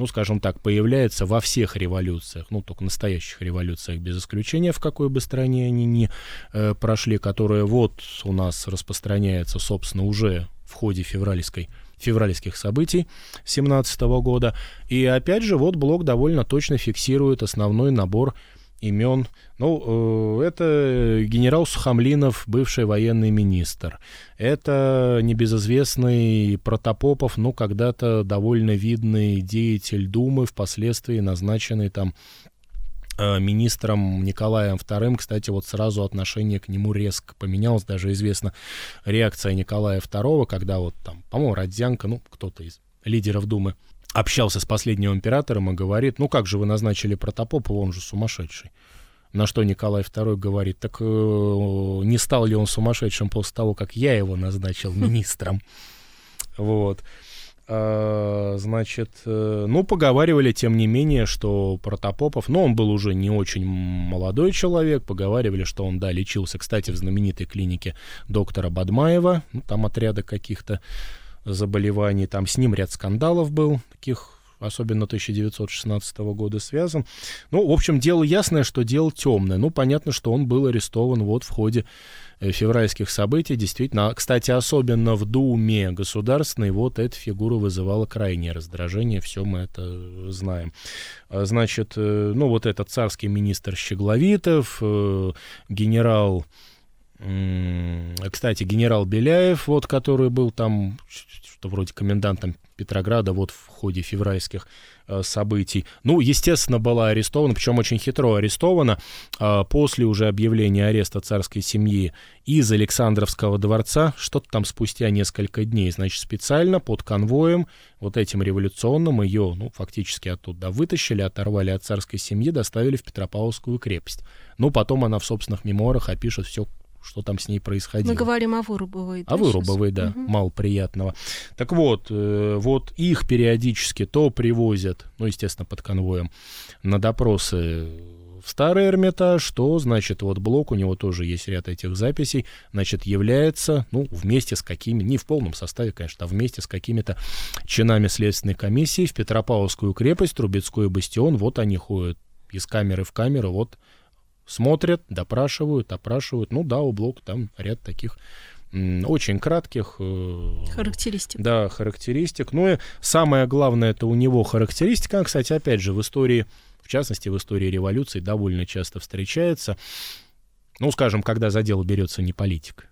[SPEAKER 4] ну, скажем так, появляется во всех революциях, ну, только настоящих революциях, без исключения, в какой бы стране они ни э, прошли, которая вот у нас распространяется, собственно, уже в ходе февральской февральских событий 17 года. И опять же, вот блок довольно точно фиксирует основной набор имен. Ну, э, это генерал Сухомлинов, бывший военный министр. Это небезызвестный Протопопов, ну, когда-то довольно видный деятель Думы, впоследствии назначенный там э, министром Николаем II. Кстати, вот сразу отношение к нему резко поменялось. Даже известна реакция Николая II, когда вот там, по-моему, Родзянко, ну, кто-то из лидеров Думы, общался с последним императором и говорит, ну как же вы назначили Протопопова, он же сумасшедший. На что Николай II говорит, так э, не стал ли он сумасшедшим после того, как я его назначил министром? *laughs* Вот. А, значит, э, ну, поговаривали, тем не менее, что Протопопов, ну, он был уже не очень молодой человек, поговаривали, что он, да, лечился, кстати, в знаменитой клинике доктора Бадмаева, ну, там отряда каких-то заболеваний. Там с ним ряд скандалов был, таких особенно 1916 года связан. Ну, в общем, дело ясное, что дело темное. Ну, понятно, что он был арестован вот в ходе э, февральских событий. Действительно, а, кстати, особенно в Думе государственной, вот эта фигура вызывала крайнее раздражение, все мы это знаем. А, значит, э, ну, вот этот царский министр Щегловитов, э, генерал кстати, генерал Беляев, вот, который был там, что вроде комендантом Петрограда, вот в ходе февральских э, событий. Ну, естественно, была арестована, причем очень хитро арестована, э, после уже объявления ареста царской семьи из Александровского дворца, что-то там спустя несколько дней, значит, специально под конвоем, вот этим революционным, ее, ну, фактически оттуда вытащили, оторвали от царской семьи, доставили в Петропавловскую крепость. Ну, потом она в собственных мемуарах опишет все что там с ней происходило.
[SPEAKER 3] Мы говорим о Вырубовой.
[SPEAKER 4] Да, о Вырубовой, да, угу. мало приятного. Так вот, э, вот их периодически то привозят, ну, естественно, под конвоем, на допросы в Старый Эрмитаж, что, значит, вот блок, у него тоже есть ряд этих записей, значит, является, ну, вместе с какими, не в полном составе, конечно, а вместе с какими-то чинами Следственной комиссии в Петропавловскую крепость, Трубецкой бастион, вот они ходят из камеры в камеру, вот смотрят, допрашивают, опрашивают. Ну да, у блока там ряд таких очень кратких
[SPEAKER 3] э, характеристик.
[SPEAKER 4] Да, характеристик. Ну и самое главное, это у него характеристика, кстати, опять же, в истории, в частности, в истории революции довольно часто встречается. Ну, скажем, когда за дело берется не политик.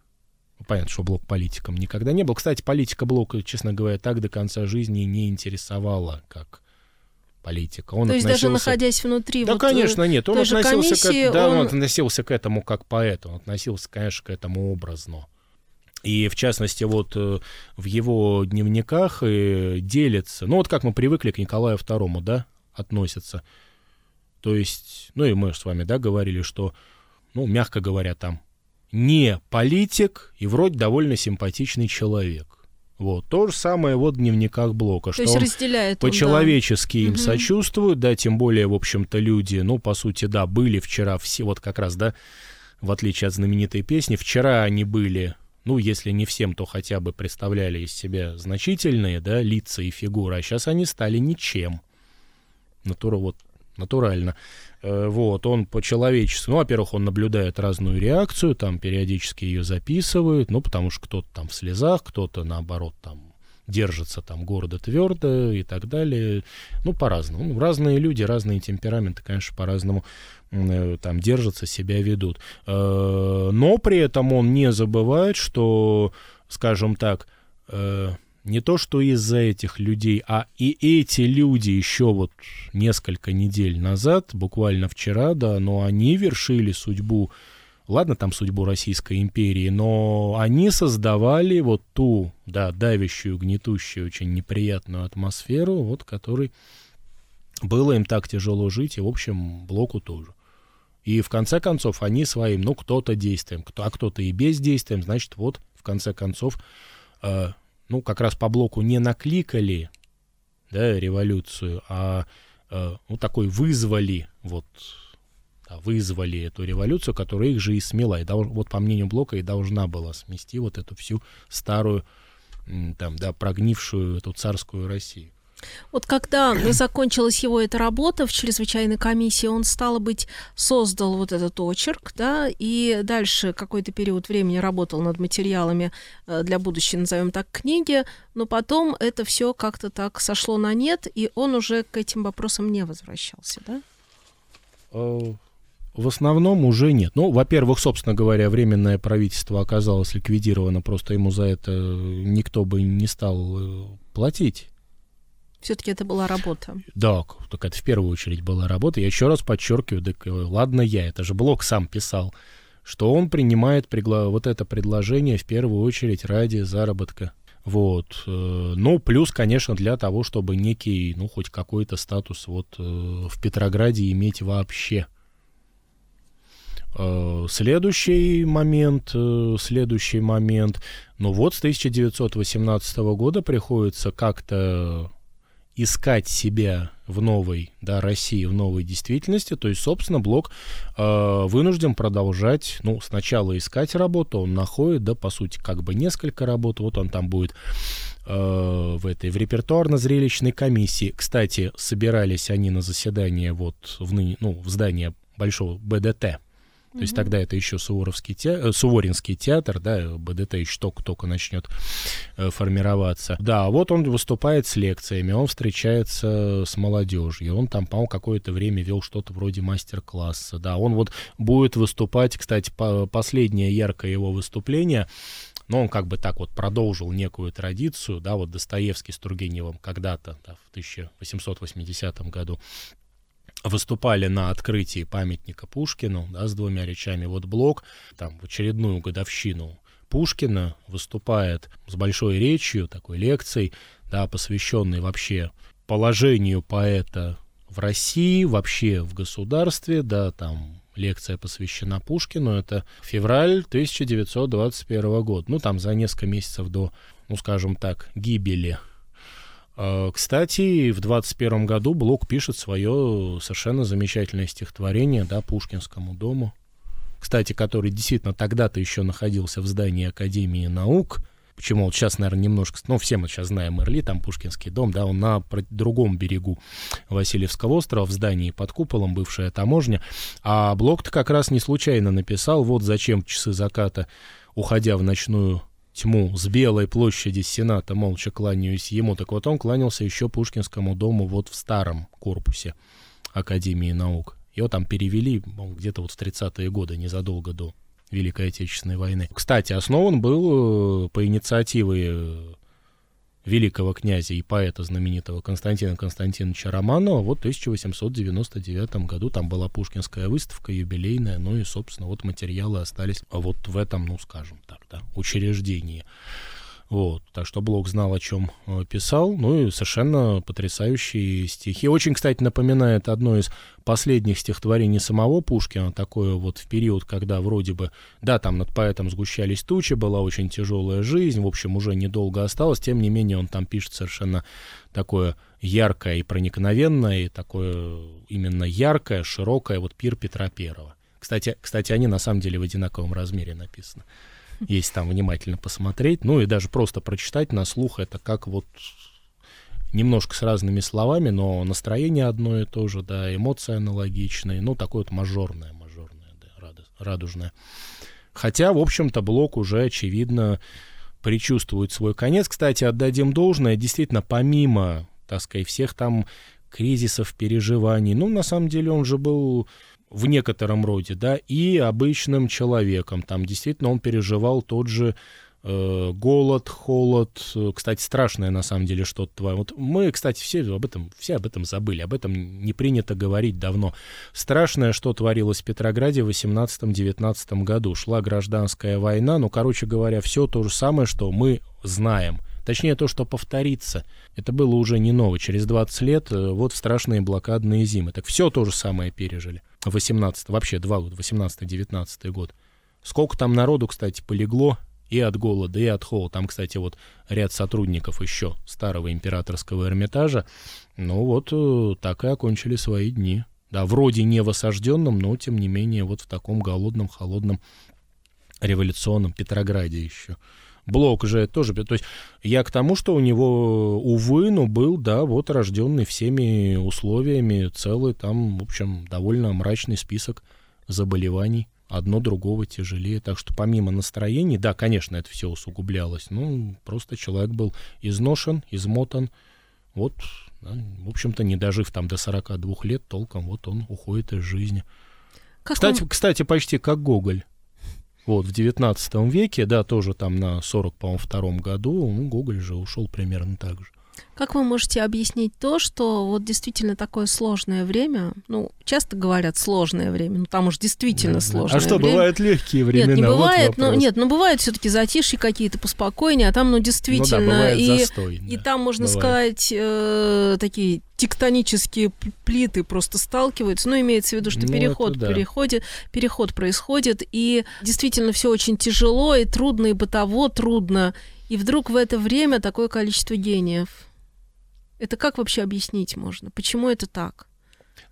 [SPEAKER 4] Ну, понятно, что блок политиком никогда не был. Кстати, политика блока, честно говоря, так до конца жизни не интересовала, как политика.
[SPEAKER 3] Он То есть относился... даже находясь внутри
[SPEAKER 4] Да,
[SPEAKER 3] вот
[SPEAKER 4] конечно, нет. Он относился,
[SPEAKER 3] комиссии,
[SPEAKER 4] к... да, он... он относился к этому как поэт, он относился, конечно, к этому образно. И, в частности, вот э, в его дневниках и делится, ну, вот как мы привыкли к Николаю II, да, относятся. То есть, ну, и мы с вами, да, говорили, что, ну, мягко говоря, там, не политик и вроде довольно симпатичный человек. Вот. То же самое вот в дневниках Блока,
[SPEAKER 3] То что разделяет
[SPEAKER 4] по-человечески да. им угу. сочувствует, да, тем более, в общем-то, люди, ну, по сути, да, были вчера все, вот как раз, да, в отличие от знаменитой песни, вчера они были, ну, если не всем, то хотя бы представляли из себя значительные, да, лица и фигуры, а сейчас они стали ничем. Натура вот натурально. Э, вот, он по-человечески, ну, во-первых, он наблюдает разную реакцию, там периодически ее записывает, ну, потому что кто-то там в слезах, кто-то, наоборот, там держится там города твердо и так далее. Ну, по-разному. Ну, разные люди, разные темпераменты, конечно, по-разному э, там держатся, себя ведут. Э, но при этом он не забывает, что, скажем так, не то что из-за этих людей, а и эти люди еще вот несколько недель назад, буквально вчера, да, но они вершили судьбу, ладно, там судьбу Российской империи, но они создавали вот ту, да, давящую, гнетущую, очень неприятную атмосферу, вот которой было им так тяжело жить, и, в общем, блоку тоже. И в конце концов они своим, ну, кто-то действием, кто, а кто-то и бездействием, значит, вот, в конце концов, э, ну, как раз по блоку не накликали, да, революцию, а э, ну, такой вызвали, вот, да, вызвали эту революцию, которая их же и смела. И дол, вот по мнению Блока и должна была смести вот эту всю старую, там, да, прогнившую эту царскую Россию.
[SPEAKER 3] Вот когда *clears throat* закончилась его эта работа в чрезвычайной комиссии, он, стало быть, создал вот этот очерк, да, и дальше какой-то период времени работал над материалами э, для будущей, назовем так, книги, но потом это все как-то так сошло на нет, и он уже к этим вопросам не возвращался, да?
[SPEAKER 4] Э, в основном уже нет. Ну, во-первых, собственно говоря, временное правительство оказалось ликвидировано, просто ему за это никто бы не стал э, платить.
[SPEAKER 3] Все-таки это была работа.
[SPEAKER 4] Да, так это в первую очередь была работа. Я еще раз подчеркиваю, так э, ладно я, это же Блок сам писал, что он принимает пригла... вот это предложение в первую очередь ради заработка. Вот. Э, ну, плюс, конечно, для того, чтобы некий, ну, хоть какой-то статус вот э, в Петрограде иметь вообще. Следующий момент, следующий момент, ну вот с 1918 года приходится как-то искать себя в новой да, России, в новой действительности. То есть, собственно, Блок э, вынужден продолжать, ну, сначала искать работу, он находит, да, по сути, как бы несколько работ. Вот он там будет э, в этой, в репертуарно-зрелищной комиссии. Кстати, собирались они на заседание вот в, ныне, ну, в здании большого БДТ то есть тогда это еще Суворовский те... Э, Суворинский театр, да, БДТ еще только-только начнет э, формироваться. Да, вот он выступает с лекциями, он встречается с молодежью, он там, по-моему, какое-то время вел что-то вроде мастер-класса, да, он вот будет выступать, кстати, по последнее яркое его выступление, но он как бы так вот продолжил некую традицию, да, вот Достоевский с Тургеневым когда-то, да, в 1880 году выступали на открытии памятника Пушкину, да, с двумя речами. Вот Блок, там, в очередную годовщину Пушкина выступает с большой речью, такой лекцией, да, посвященной вообще положению поэта в России, вообще в государстве, да, там лекция посвящена Пушкину, это февраль 1921 года, ну, там за несколько месяцев до, ну, скажем так, гибели кстати, в 21 году Блок пишет свое совершенно замечательное стихотворение да, Пушкинскому дому. Кстати, который действительно тогда-то еще находился в здании Академии наук. Почему вот сейчас, наверное, немножко... Ну, все мы сейчас знаем Эрли, там Пушкинский дом, да, он на другом берегу Васильевского острова, в здании под куполом, бывшая таможня. А Блок-то как раз не случайно написал, вот зачем часы заката, уходя в ночную тьму с белой площади Сената, молча кланяюсь ему, так вот он кланялся еще Пушкинскому дому вот в старом корпусе Академии наук. Его там перевели где-то вот в 30-е годы, незадолго до Великой Отечественной войны. Кстати, основан был э, по инициативе э, великого князя и поэта знаменитого Константина Константиновича Романова вот в 1899 году. Там была пушкинская выставка юбилейная, ну и, собственно, вот материалы остались вот в этом, ну, скажем так, да, учреждении. Вот, так что Блок знал, о чем э, писал, ну и совершенно потрясающие стихи. Очень, кстати, напоминает одно из последних стихотворений самого Пушкина, такое вот в период, когда вроде бы, да, там над поэтом сгущались тучи, была очень тяжелая жизнь, в общем, уже недолго осталось, тем не менее он там пишет совершенно такое яркое и проникновенное, и такое именно яркое, широкое, вот пир Петра Первого. Кстати, кстати, они на самом деле в одинаковом размере написаны если там внимательно посмотреть, ну и даже просто прочитать на слух, это как вот немножко с разными словами, но настроение одно и то же, да, эмоции аналогичные, ну, такое вот мажорное, мажорное, да, радужное. Хотя, в общем-то, блок уже, очевидно, предчувствует свой конец. Кстати, отдадим должное, действительно, помимо, так сказать, всех там кризисов, переживаний, ну, на самом деле, он же был в некотором роде, да, и обычным человеком. Там действительно он переживал тот же э, голод, холод. Кстати, страшное на самом деле что-то твое. Вот мы, кстати, все об этом, все об этом забыли, об этом не принято говорить давно. Страшное, что творилось в Петрограде в 18-19 году. Шла гражданская война, ну, короче говоря, все то же самое, что мы знаем. Точнее, то, что повторится. Это было уже не ново. Через 20 лет э, вот страшные блокадные зимы. Так все то же самое пережили. 18 вообще два года, 18-19 год. Сколько там народу, кстати, полегло и от голода, и от холода. Там, кстати, вот ряд сотрудников еще старого императорского Эрмитажа, ну вот э, так и окончили свои дни. Да, вроде не в осажденном, но тем не менее вот в таком голодном, холодном революционном Петрограде еще Блок же тоже... То есть я к тому, что у него, увы, ну, был, да, вот рожденный всеми условиями целый там, в общем, довольно мрачный список заболеваний. Одно другого тяжелее. Так что помимо настроений, да, конечно, это все усугублялось. Ну, просто человек был изношен, измотан. Вот, да, в общем-то, не дожив там до 42 лет толком, вот он уходит из жизни. Как кстати, он... кстати, почти как Гоголь. Вот, в 19 веке, да, тоже там на 40, по-моему, втором году, ну, Гоголь же ушел примерно так же.
[SPEAKER 3] Как вы можете объяснить то, что вот действительно такое сложное время, ну, часто говорят сложное время, ну, там уж действительно да, сложное
[SPEAKER 4] А что,
[SPEAKER 3] время.
[SPEAKER 4] бывают легкие времена?
[SPEAKER 3] Нет, не бывает,
[SPEAKER 4] вот
[SPEAKER 3] ну, нет, ну, бывают все таки затишье какие-то поспокойнее, а там, ну, действительно, ну, да, и, застой, и да, там, можно бывает. сказать, э, такие тектонические плиты просто сталкиваются, ну, имеется в виду, что ну, переход, да. переходит, переход происходит, и действительно все очень тяжело и трудно, и бытово трудно, и вдруг в это время такое количество гениев – это как вообще объяснить можно? Почему это так?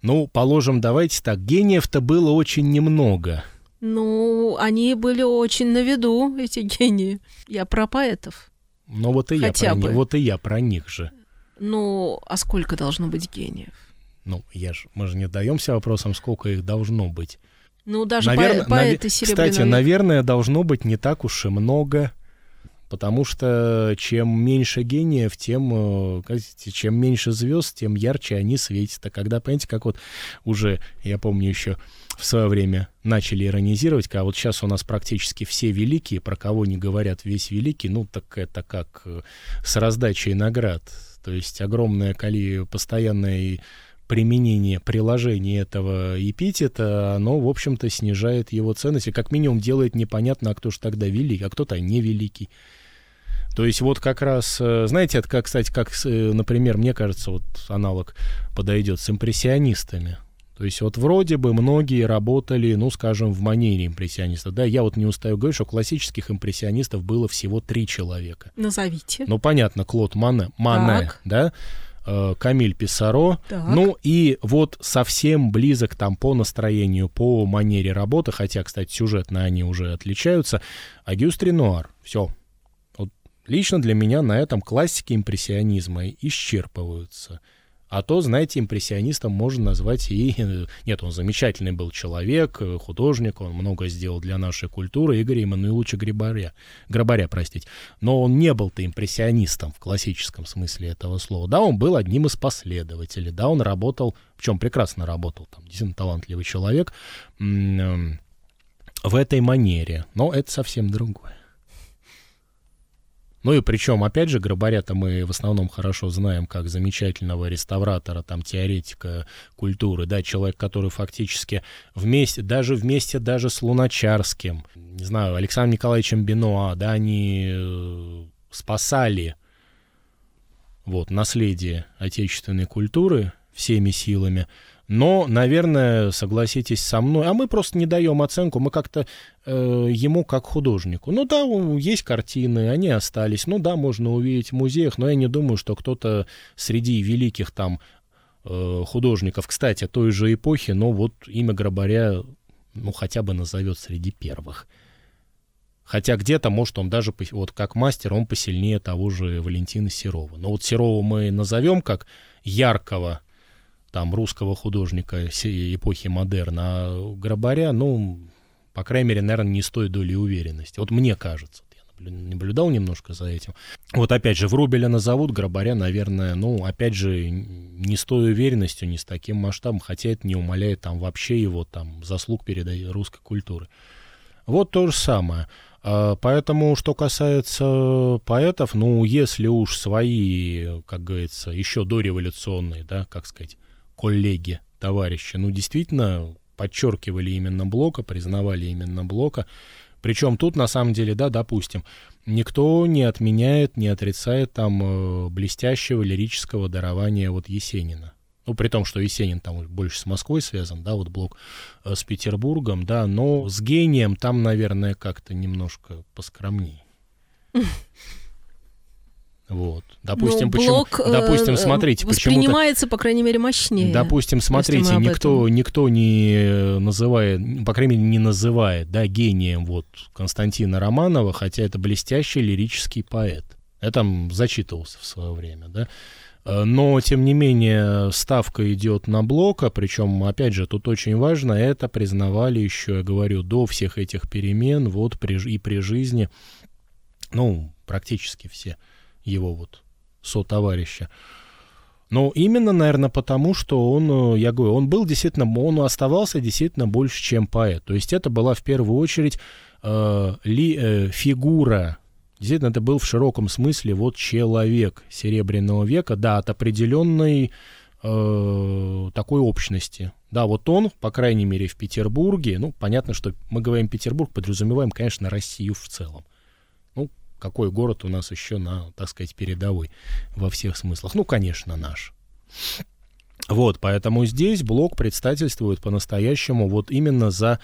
[SPEAKER 4] Ну, положим, давайте так, гениев-то было очень немного.
[SPEAKER 3] Ну, они были очень на виду, эти гении. Я про поэтов.
[SPEAKER 4] Ну, вот и Хотя я про бы. них, вот и я про них же.
[SPEAKER 3] Ну, а сколько должно быть гениев?
[SPEAKER 4] Ну, я ж, мы же не даемся вопросом, сколько их должно быть.
[SPEAKER 3] Ну, даже Наверно, по, поэты
[SPEAKER 4] нав... Кстати, наверное, должно быть не так уж и много потому что чем меньше гениев, тем, э, чем меньше звезд, тем ярче они светят. А когда, понимаете, как вот уже, я помню еще в свое время начали иронизировать, а вот сейчас у нас практически все великие, про кого не говорят весь великий, ну так это как э, с раздачей наград. То есть огромное количество, постоянное применение, приложение этого эпитета, оно, в общем-то, снижает его ценность и как минимум делает непонятно, а кто же тогда велик, а кто-то не великий. То есть вот как раз, э, знаете, это как, кстати, как, э, например, мне кажется, вот аналог подойдет с импрессионистами. То есть вот вроде бы многие работали, ну, скажем, в манере импрессионистов. Да, я вот не устаю говорить, что классических импрессионистов было всего три человека.
[SPEAKER 3] Назовите.
[SPEAKER 4] Ну, понятно, Клод Мане, Мане да, э, Камиль Писаро. Так. Ну и вот совсем близок там по настроению, по манере работы, хотя, кстати, сюжетно они уже отличаются, Агюст Ренуар. Все, Лично для меня на этом классики импрессионизма исчерпываются. А то, знаете, импрессионистом можно назвать и... Нет, он замечательный был человек, художник, он много сделал для нашей культуры, Игоря Эммануиловича Грибаря, Грабаря, простите. Но он не был-то импрессионистом в классическом смысле этого слова. Да, он был одним из последователей, да, он работал, в чем прекрасно работал, там, действительно талантливый человек, в этой манере. Но это совсем другое. Ну и причем, опять же, Грабаря-то мы в основном хорошо знаем как замечательного реставратора, там, теоретика культуры, да, человек, который фактически вместе, даже вместе даже с Луначарским, не знаю, Александром Николаевичем Бенуа, да, они э, спасали вот, наследие отечественной культуры всеми силами, но, наверное, согласитесь со мной, а мы просто не даем оценку, мы как-то э, ему как художнику. Ну да, есть картины, они остались. Ну да, можно увидеть в музеях, но я не думаю, что кто-то среди великих там э, художников, кстати, той же эпохи, но вот имя Грабаря, ну хотя бы назовет среди первых. Хотя где-то, может, он даже, вот как мастер, он посильнее того же Валентина Серова. Но вот Серова мы назовем как яркого там русского художника эпохи модерна, а Грабаря, ну, по крайней мере, наверное, не с той уверенности. Вот мне кажется. Я наблюдал немножко за этим. Вот опять же, Врубеля назовут, Грабаря, наверное, ну, опять же, не с той уверенностью, не с таким масштабом, хотя это не умаляет там вообще его там заслуг перед русской культурой. Вот то же самое. А, поэтому, что касается поэтов, ну, если уж свои, как говорится, еще дореволюционные, да, как сказать, коллеги, товарищи, ну, действительно подчеркивали именно Блока, признавали именно Блока. Причем тут, на самом деле, да, допустим, никто не отменяет, не отрицает там э, блестящего лирического дарования вот Есенина. Ну, при том, что Есенин там больше с Москвой связан, да, вот блок э, с Петербургом, да, но с гением там, наверное, как-то немножко поскромнее. *laughs* Вот. Допустим,
[SPEAKER 3] Ну,
[SPEAKER 4] почему,
[SPEAKER 3] блок, э,
[SPEAKER 4] допустим, смотрите, почему-то
[SPEAKER 3] воспринимается, по крайней мере, мощнее.
[SPEAKER 4] Допустим, смотрите, никто,
[SPEAKER 3] этом.
[SPEAKER 4] никто не называет, по крайней мере, не называет, да, гением вот Константина Романова, хотя это блестящий лирический поэт. Я там зачитывался в свое время, да. Э, Но, тем не менее, ставка идет на Блока, причем, опять же, тут очень важно, это признавали еще, я говорю, до всех этих перемен, вот при, и при жизни, ну, практически все его вот сотоварища. Но именно, наверное, потому, что он, э, я говорю, он был действительно, он оставался действительно больше, чем поэт. То есть это была в первую очередь э, ли, э, фигура, действительно, это был в широком смысле вот человек Серебряного века, да, от определенной э, такой общности. Да, вот он, по крайней мере, в Петербурге, ну, понятно, что мы говорим Петербург, подразумеваем, конечно, Россию в целом. Какой город у нас еще на, так сказать, передовой во всех смыслах? Ну, конечно, наш. Вот, поэтому здесь блок предстательствует по-настоящему вот именно за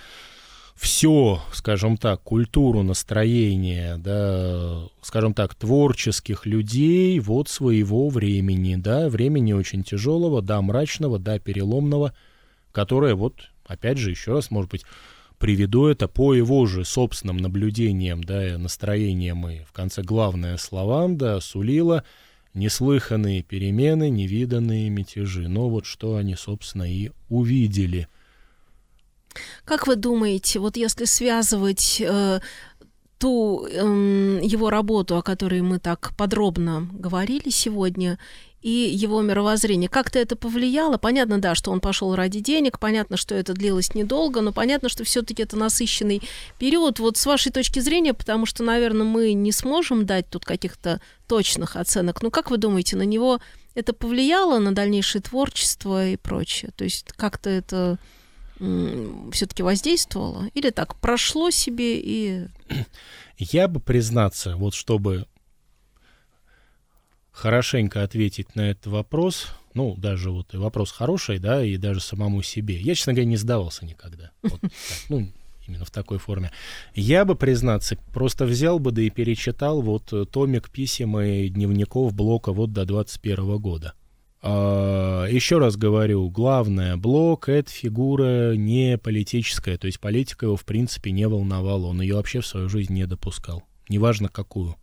[SPEAKER 4] все, скажем так, культуру настроения, да, скажем так, творческих людей вот своего времени, да, времени очень тяжелого, да, мрачного, да, переломного, которое вот, опять же, еще раз, может быть, приведу это по его же собственным наблюдениям, да, настроениям и, в конце, главное словам, да, сулило неслыханные перемены, невиданные мятежи. Но вот что они, собственно, и увидели.
[SPEAKER 3] Как вы думаете, вот если связывать э, ту эм, его работу, о которой мы так подробно говорили сегодня, и его мировоззрение, как-то это повлияло? Понятно, да, что он пошел ради денег, понятно, что это длилось недолго, но понятно, что все-таки это насыщенный период. Вот с вашей точки зрения, потому что, наверное, мы не сможем дать тут каких-то точных оценок. Но как вы думаете, на него это повлияло на дальнейшее творчество и прочее? То есть как-то это все-таки воздействовало? Или так, прошло себе и...
[SPEAKER 4] Я бы признаться, вот чтобы хорошенько ответить на этот вопрос, ну, даже вот и вопрос хороший, да, и даже самому себе. Я, честно говоря, не сдавался никогда. *laughs* Вот так, ну, именно в такой форме. Я бы, признаться, просто взял бы, да и перечитал вот э, томик писем и дневников блока вот до 21 года. А, еще раз говорю, главное, Блок — это фигура не политическая, то есть политика его в принципе не волновала, он ее вообще в свою жизнь не допускал, неважно какую.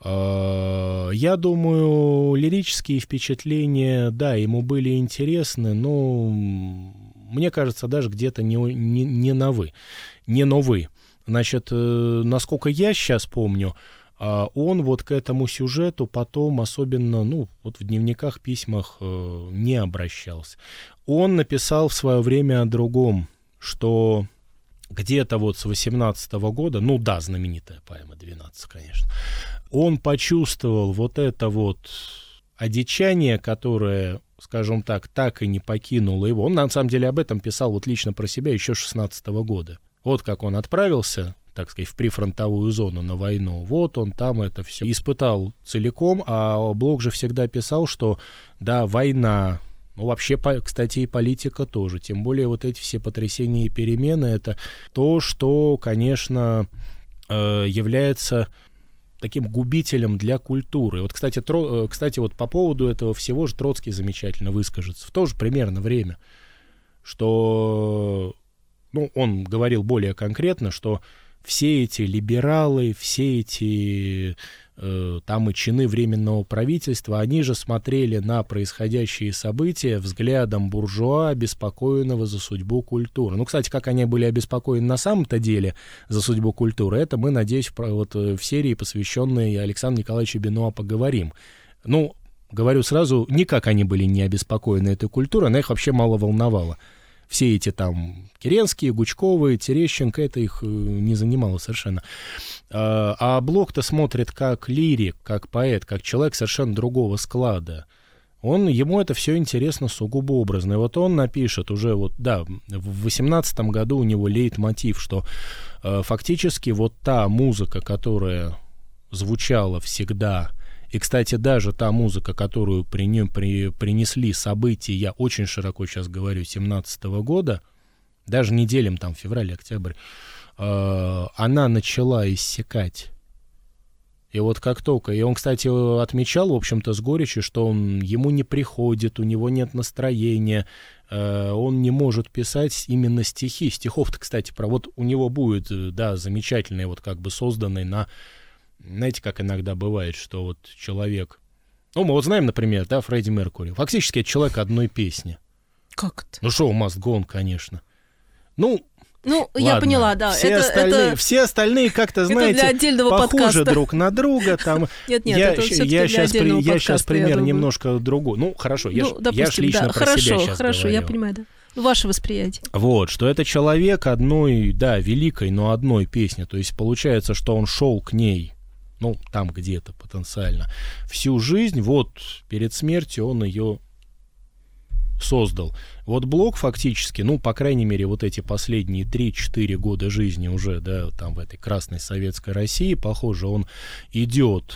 [SPEAKER 4] А, Я думаю, лирические впечатления, да, ему были интересны, но мне кажется, даже где-то не, не, не новы, не новы. Значит, э, насколько я сейчас помню, он вот к этому сюжету потом особенно, ну, вот в дневниках, письмах э, не обращался. Он написал в свое время о другом, что где-то вот с 18 года, ну да, знаменитая поэма 12, конечно, он почувствовал вот это вот одичание, которое, скажем так, так и не покинуло его. Он на самом деле об этом писал вот лично про себя еще 16 года. Вот как он отправился так сказать, в прифронтовую зону на войну. Вот он там это все испытал целиком, а Блок же всегда писал, что да, война, ну, вообще, кстати, и политика тоже. Тем более вот эти все потрясения и перемены, это то, что, конечно, э, является таким губителем для культуры. Вот, кстати, Тро, кстати, вот по поводу этого всего же Троцкий замечательно выскажется. В то же примерно время, что, ну, он говорил более конкретно, что все эти либералы, все эти э, там и чины временного правительства, они же смотрели на происходящие события взглядом буржуа, обеспокоенного за судьбу культуры. Ну, кстати, как они были обеспокоены на самом-то деле за судьбу культуры, это мы, надеюсь, в, вот, в серии, посвященной Александру Николаевичу Бенуа, поговорим. Ну, говорю сразу, никак они были не обеспокоены этой культурой, она их вообще мало волновала все эти там Керенские, Гучковые, Терещенко, это их не занимало совершенно. А Блок-то смотрит как лирик, как поэт, как человек совершенно другого склада. Он, ему это все интересно сугубо образно. И вот он напишет уже вот, да, в 18 году у него лейтмотив, что э, фактически вот та музыка, которая звучала всегда и, кстати, даже та музыка, которую при нем при, принесли события, я очень широко сейчас говорю, 17 года, даже неделям там, февраль, октябрь, э, она начала иссякать. И вот как только... И он, кстати, отмечал, в общем-то, с горечью, что он, ему не приходит, у него нет настроения, э, он не может писать именно стихи. Стихов-то, кстати, про... Вот у него будет, э, да, замечательный, вот как бы созданный на... Знаете, как иногда бывает, что вот человек... Ну, мы вот знаем, например, да, Фредди Меркури. Фактически это человек одной песни.
[SPEAKER 3] Как это?
[SPEAKER 4] Ну, шоу Must Go конечно. Ну,
[SPEAKER 3] ну, Ладно. я поняла, да.
[SPEAKER 4] Все, это, остальные, это... все остальные как-то, *laughs* знаете,
[SPEAKER 3] это для отдельного
[SPEAKER 4] похожи
[SPEAKER 3] подкаста.
[SPEAKER 4] друг на друга. Там... *laughs*
[SPEAKER 3] Нет, нет,
[SPEAKER 4] я,
[SPEAKER 3] это
[SPEAKER 4] я, сейчас,
[SPEAKER 3] при,
[SPEAKER 4] я сейчас пример немножко другой. Ну, хорошо, я,
[SPEAKER 3] ну,
[SPEAKER 4] ж,
[SPEAKER 3] допустим,
[SPEAKER 4] я ж лично
[SPEAKER 3] да.
[SPEAKER 4] про
[SPEAKER 3] хорошо,
[SPEAKER 4] себя сейчас
[SPEAKER 3] Хорошо,
[SPEAKER 4] говорю.
[SPEAKER 3] я понимаю, да. Ваше восприятие.
[SPEAKER 4] Вот, что это человек одной, да, великой, но одной песни. То есть получается, что он шел к ней, ну, там где-то потенциально, всю жизнь. Вот перед смертью он ее создал. Вот блок фактически, ну, по крайней мере, вот эти последние 3-4 года жизни уже, да, там в этой красной советской России, похоже, он идет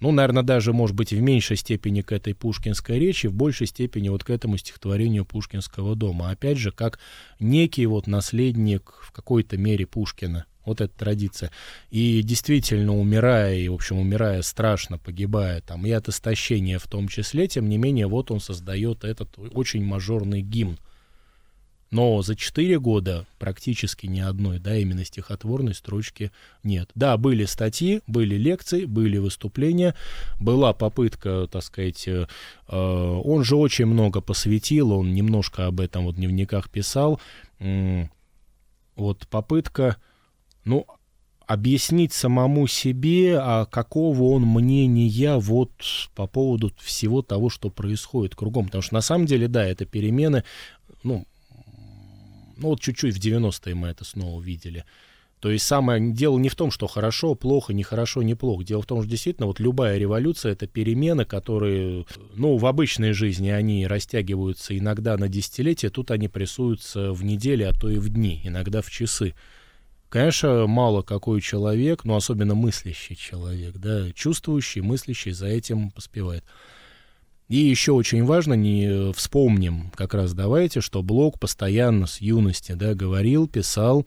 [SPEAKER 4] ну, наверное, даже, может быть, в меньшей степени к этой пушкинской речи, в большей степени вот к этому стихотворению Пушкинского дома. Опять же, как некий вот наследник в какой-то мере Пушкина. Вот эта традиция. И действительно, умирая, и, в общем, умирая страшно, погибая, там, и от истощения в том числе, тем не менее, вот он создает этот очень мажорный гимн. Но за четыре года практически ни одной, да, именно стихотворной строчки нет. Да, были статьи, были лекции, были выступления, была попытка, так сказать, э, э он же очень много посвятил, он немножко об этом вот в дневниках писал, э, вот попытка ну, объяснить самому себе, а какого он мнения вот по поводу всего того, что происходит кругом. Потому что на самом деле, да, это перемены, ну, ну вот чуть-чуть в 90-е мы это снова видели. То есть самое дело не в том, что хорошо, плохо, нехорошо, неплохо. Дело в том, что действительно вот любая революция — это перемены, которые, ну, в обычной жизни они растягиваются иногда на десятилетия, тут они прессуются в недели, а то и в дни, иногда в часы. Конечно, мало какой человек, но особенно мыслящий человек, да, чувствующий, мыслящий за этим поспевает. И еще очень важно, не вспомним как раз давайте, что Блок постоянно с юности да, говорил, писал,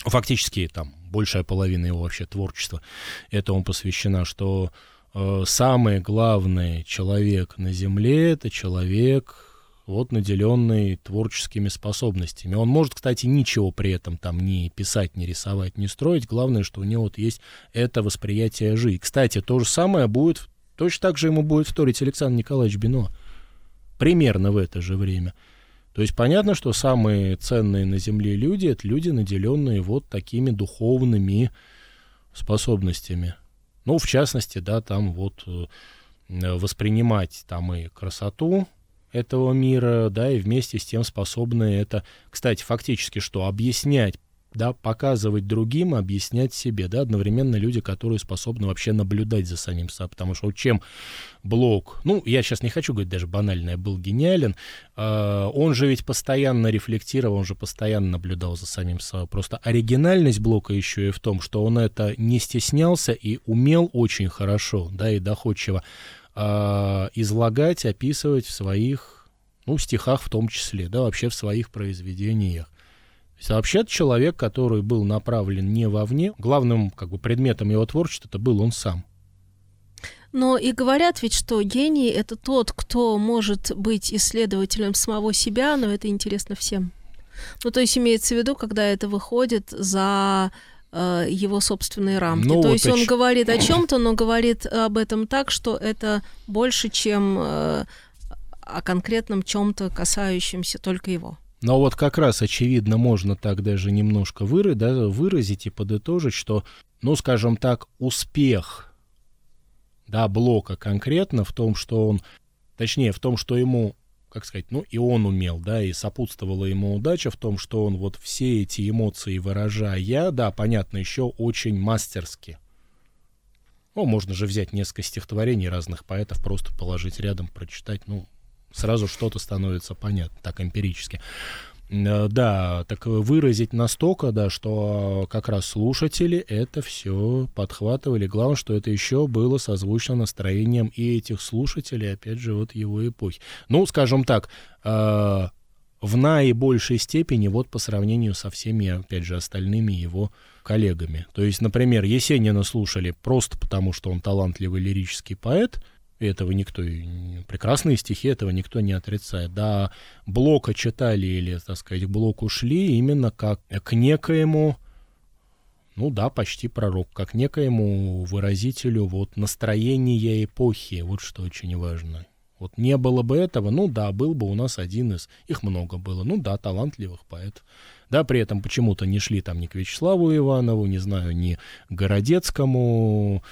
[SPEAKER 4] фактически там большая половина его вообще творчества этому посвящена, что э, самый главный человек на Земле — это человек, вот наделенный творческими способностями. Он может, кстати, ничего при этом там не писать, не рисовать, не строить. Главное, что у него вот есть это восприятие жизни. Кстати, то же самое будет, точно так же ему будет вторить Александр Николаевич Бино. Примерно в это же время. То есть понятно, что самые ценные на Земле люди — это люди, наделенные вот такими духовными способностями. Ну, в частности, да, там вот э, воспринимать там и красоту, этого мира, да, и вместе с тем способны это, кстати, фактически что, объяснять да, показывать другим, объяснять себе, да, одновременно люди, которые способны вообще наблюдать за самим собой, потому что чем Блок, ну, я сейчас не хочу говорить даже банально, был гениален, э, он же ведь постоянно рефлектировал, он же постоянно наблюдал за самим собой, просто оригинальность Блока еще и в том, что он это не стеснялся и умел очень хорошо, да, и доходчиво э, излагать, описывать в своих, ну, стихах в том числе, да, вообще в своих произведениях. То есть вообще человек, который был направлен не вовне, главным как бы предметом его творчества это был он сам.
[SPEAKER 3] Но и говорят ведь, что гений — это тот, кто может быть исследователем самого себя, но это интересно всем. Ну, то есть имеется в виду, когда это выходит за Э, его собственные рамки.
[SPEAKER 4] Ну,
[SPEAKER 3] То
[SPEAKER 4] вот
[SPEAKER 3] есть он говорит о чем-то, но говорит об этом так, что это больше, чем э, о конкретном чем-то, касающемся только его.
[SPEAKER 4] Но вот как раз, очевидно, можно так даже немножко выры, да, выразить и подытожить, что, ну, скажем так, успех да, Блока конкретно в том, что он, точнее, в том, что ему как сказать, ну и он умел, да, и сопутствовала ему удача в том, что он вот все эти эмоции выражая, да, понятно, еще очень мастерски. Ну, можно же взять несколько стихотворений разных поэтов, просто положить рядом, прочитать, ну, сразу что-то становится понятно, так эмпирически. Э, да, так выразить настолько, да, что как раз слушатели это все подхватывали. Главное, что это еще было созвучно настроением и этих слушателей, опять же, вот его эпохи. Ну, скажем так, э, в наибольшей степени вот по сравнению со всеми, опять же, остальными его коллегами. То есть, например, Есенина слушали просто потому, что он талантливый лирический поэт, и этого никто, прекрасные стихи этого никто не отрицает. Да, Блока читали или, так сказать, к Блоку шли именно как к некоему ну да, почти пророк, как некоему выразителю вот настроения эпохи, вот что очень важно. Вот не было бы этого, ну да, был бы у нас один из, их много было, ну да, талантливых поэтов. Да, при этом почему-то не шли там ни к Вячеславу Иванову, не знаю, ни к Городецкому,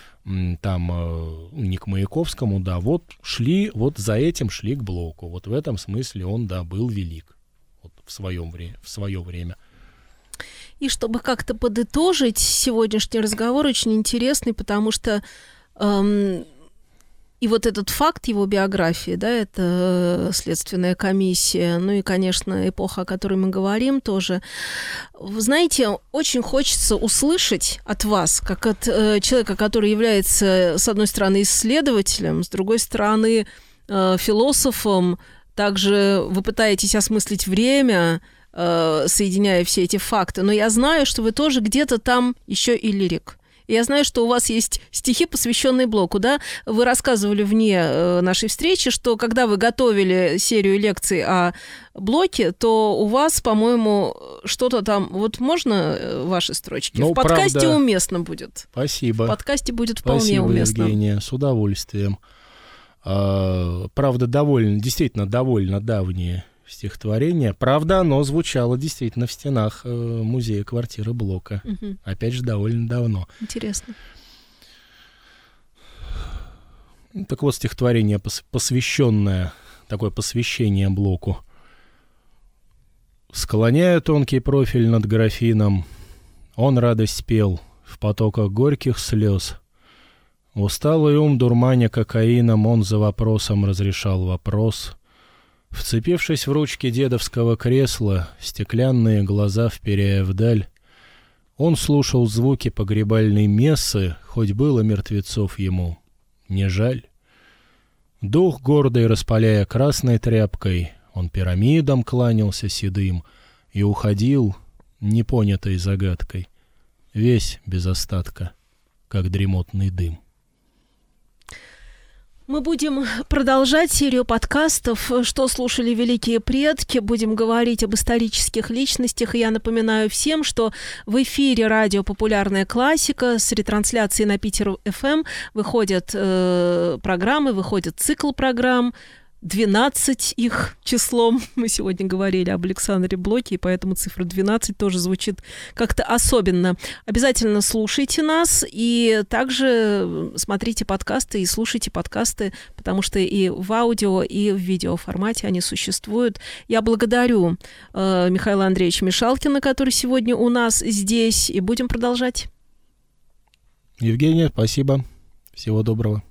[SPEAKER 4] там, э, ни к Маяковскому, да, вот шли, вот за этим шли к Блоку. Вот в этом смысле он, да, был велик вот в, своем вре- в свое время.
[SPEAKER 3] И чтобы как-то подытожить сегодняшний разговор, очень интересный, потому что эм, и вот этот факт его биографии, да, это следственная комиссия, ну и, конечно, эпоха, о которой мы говорим тоже. Вы знаете, очень хочется услышать от вас, как от э, человека, который является, с одной стороны, исследователем, с другой стороны, э, философом, также вы пытаетесь осмыслить время, э, соединяя все эти факты. Но я знаю, что вы тоже где-то там еще и лирик. Я знаю, что у вас есть стихи, посвященные блоку, да? Вы рассказывали вне э, нашей встречи, что когда вы готовили серию лекций о блоке, то у вас, по-моему, что-то там... Вот можно э, ваши строчки?
[SPEAKER 4] Ну,
[SPEAKER 3] В подкасте
[SPEAKER 4] правда.
[SPEAKER 3] уместно будет.
[SPEAKER 4] Спасибо.
[SPEAKER 3] В подкасте будет вполне
[SPEAKER 4] Спасибо,
[SPEAKER 3] уместно.
[SPEAKER 4] Евгения, с удовольствием. А, правда, довольно, действительно довольно давнее стихотворение. Правда, оно звучало действительно в стенах э, музея квартиры Блока.
[SPEAKER 3] Мгм.
[SPEAKER 4] Опять же, довольно давно.
[SPEAKER 3] Интересно.
[SPEAKER 4] Так вот, стихотворение, пос- посвященное, такое посвящение Блоку. Склоняя тонкий профиль над графином, он радость пел в потоках горьких слез. Усталый ум дурманя кокаином, он за вопросом разрешал вопрос. Вцепившись в ручки дедовского кресла, стеклянные глаза вперяя вдаль, он слушал звуки погребальной мессы, хоть было мертвецов ему не жаль. Дух гордый распаляя красной тряпкой, он пирамидам кланялся седым и уходил непонятой загадкой, весь без остатка, как дремотный дым.
[SPEAKER 3] Мы будем продолжать серию подкастов «Что слушали великие предки?». Будем говорить об исторических личностях. И я напоминаю всем, что в эфире радио «Популярная классика» с ретрансляцией на Питер ФМ выходят э, программы, выходит цикл программ. 12 их числом. *laughs* Мы сегодня говорили об Александре Блоке, и поэтому цифра 12 тоже звучит как-то особенно. Обязательно слушайте нас и также смотрите подкасты и слушайте подкасты, потому что и в аудио, и в видеоформате они существуют. Я благодарю э, Михаила Андреевича Мишалкина, который сегодня у нас здесь, и будем продолжать.
[SPEAKER 4] Евгения, спасибо. Всего доброго.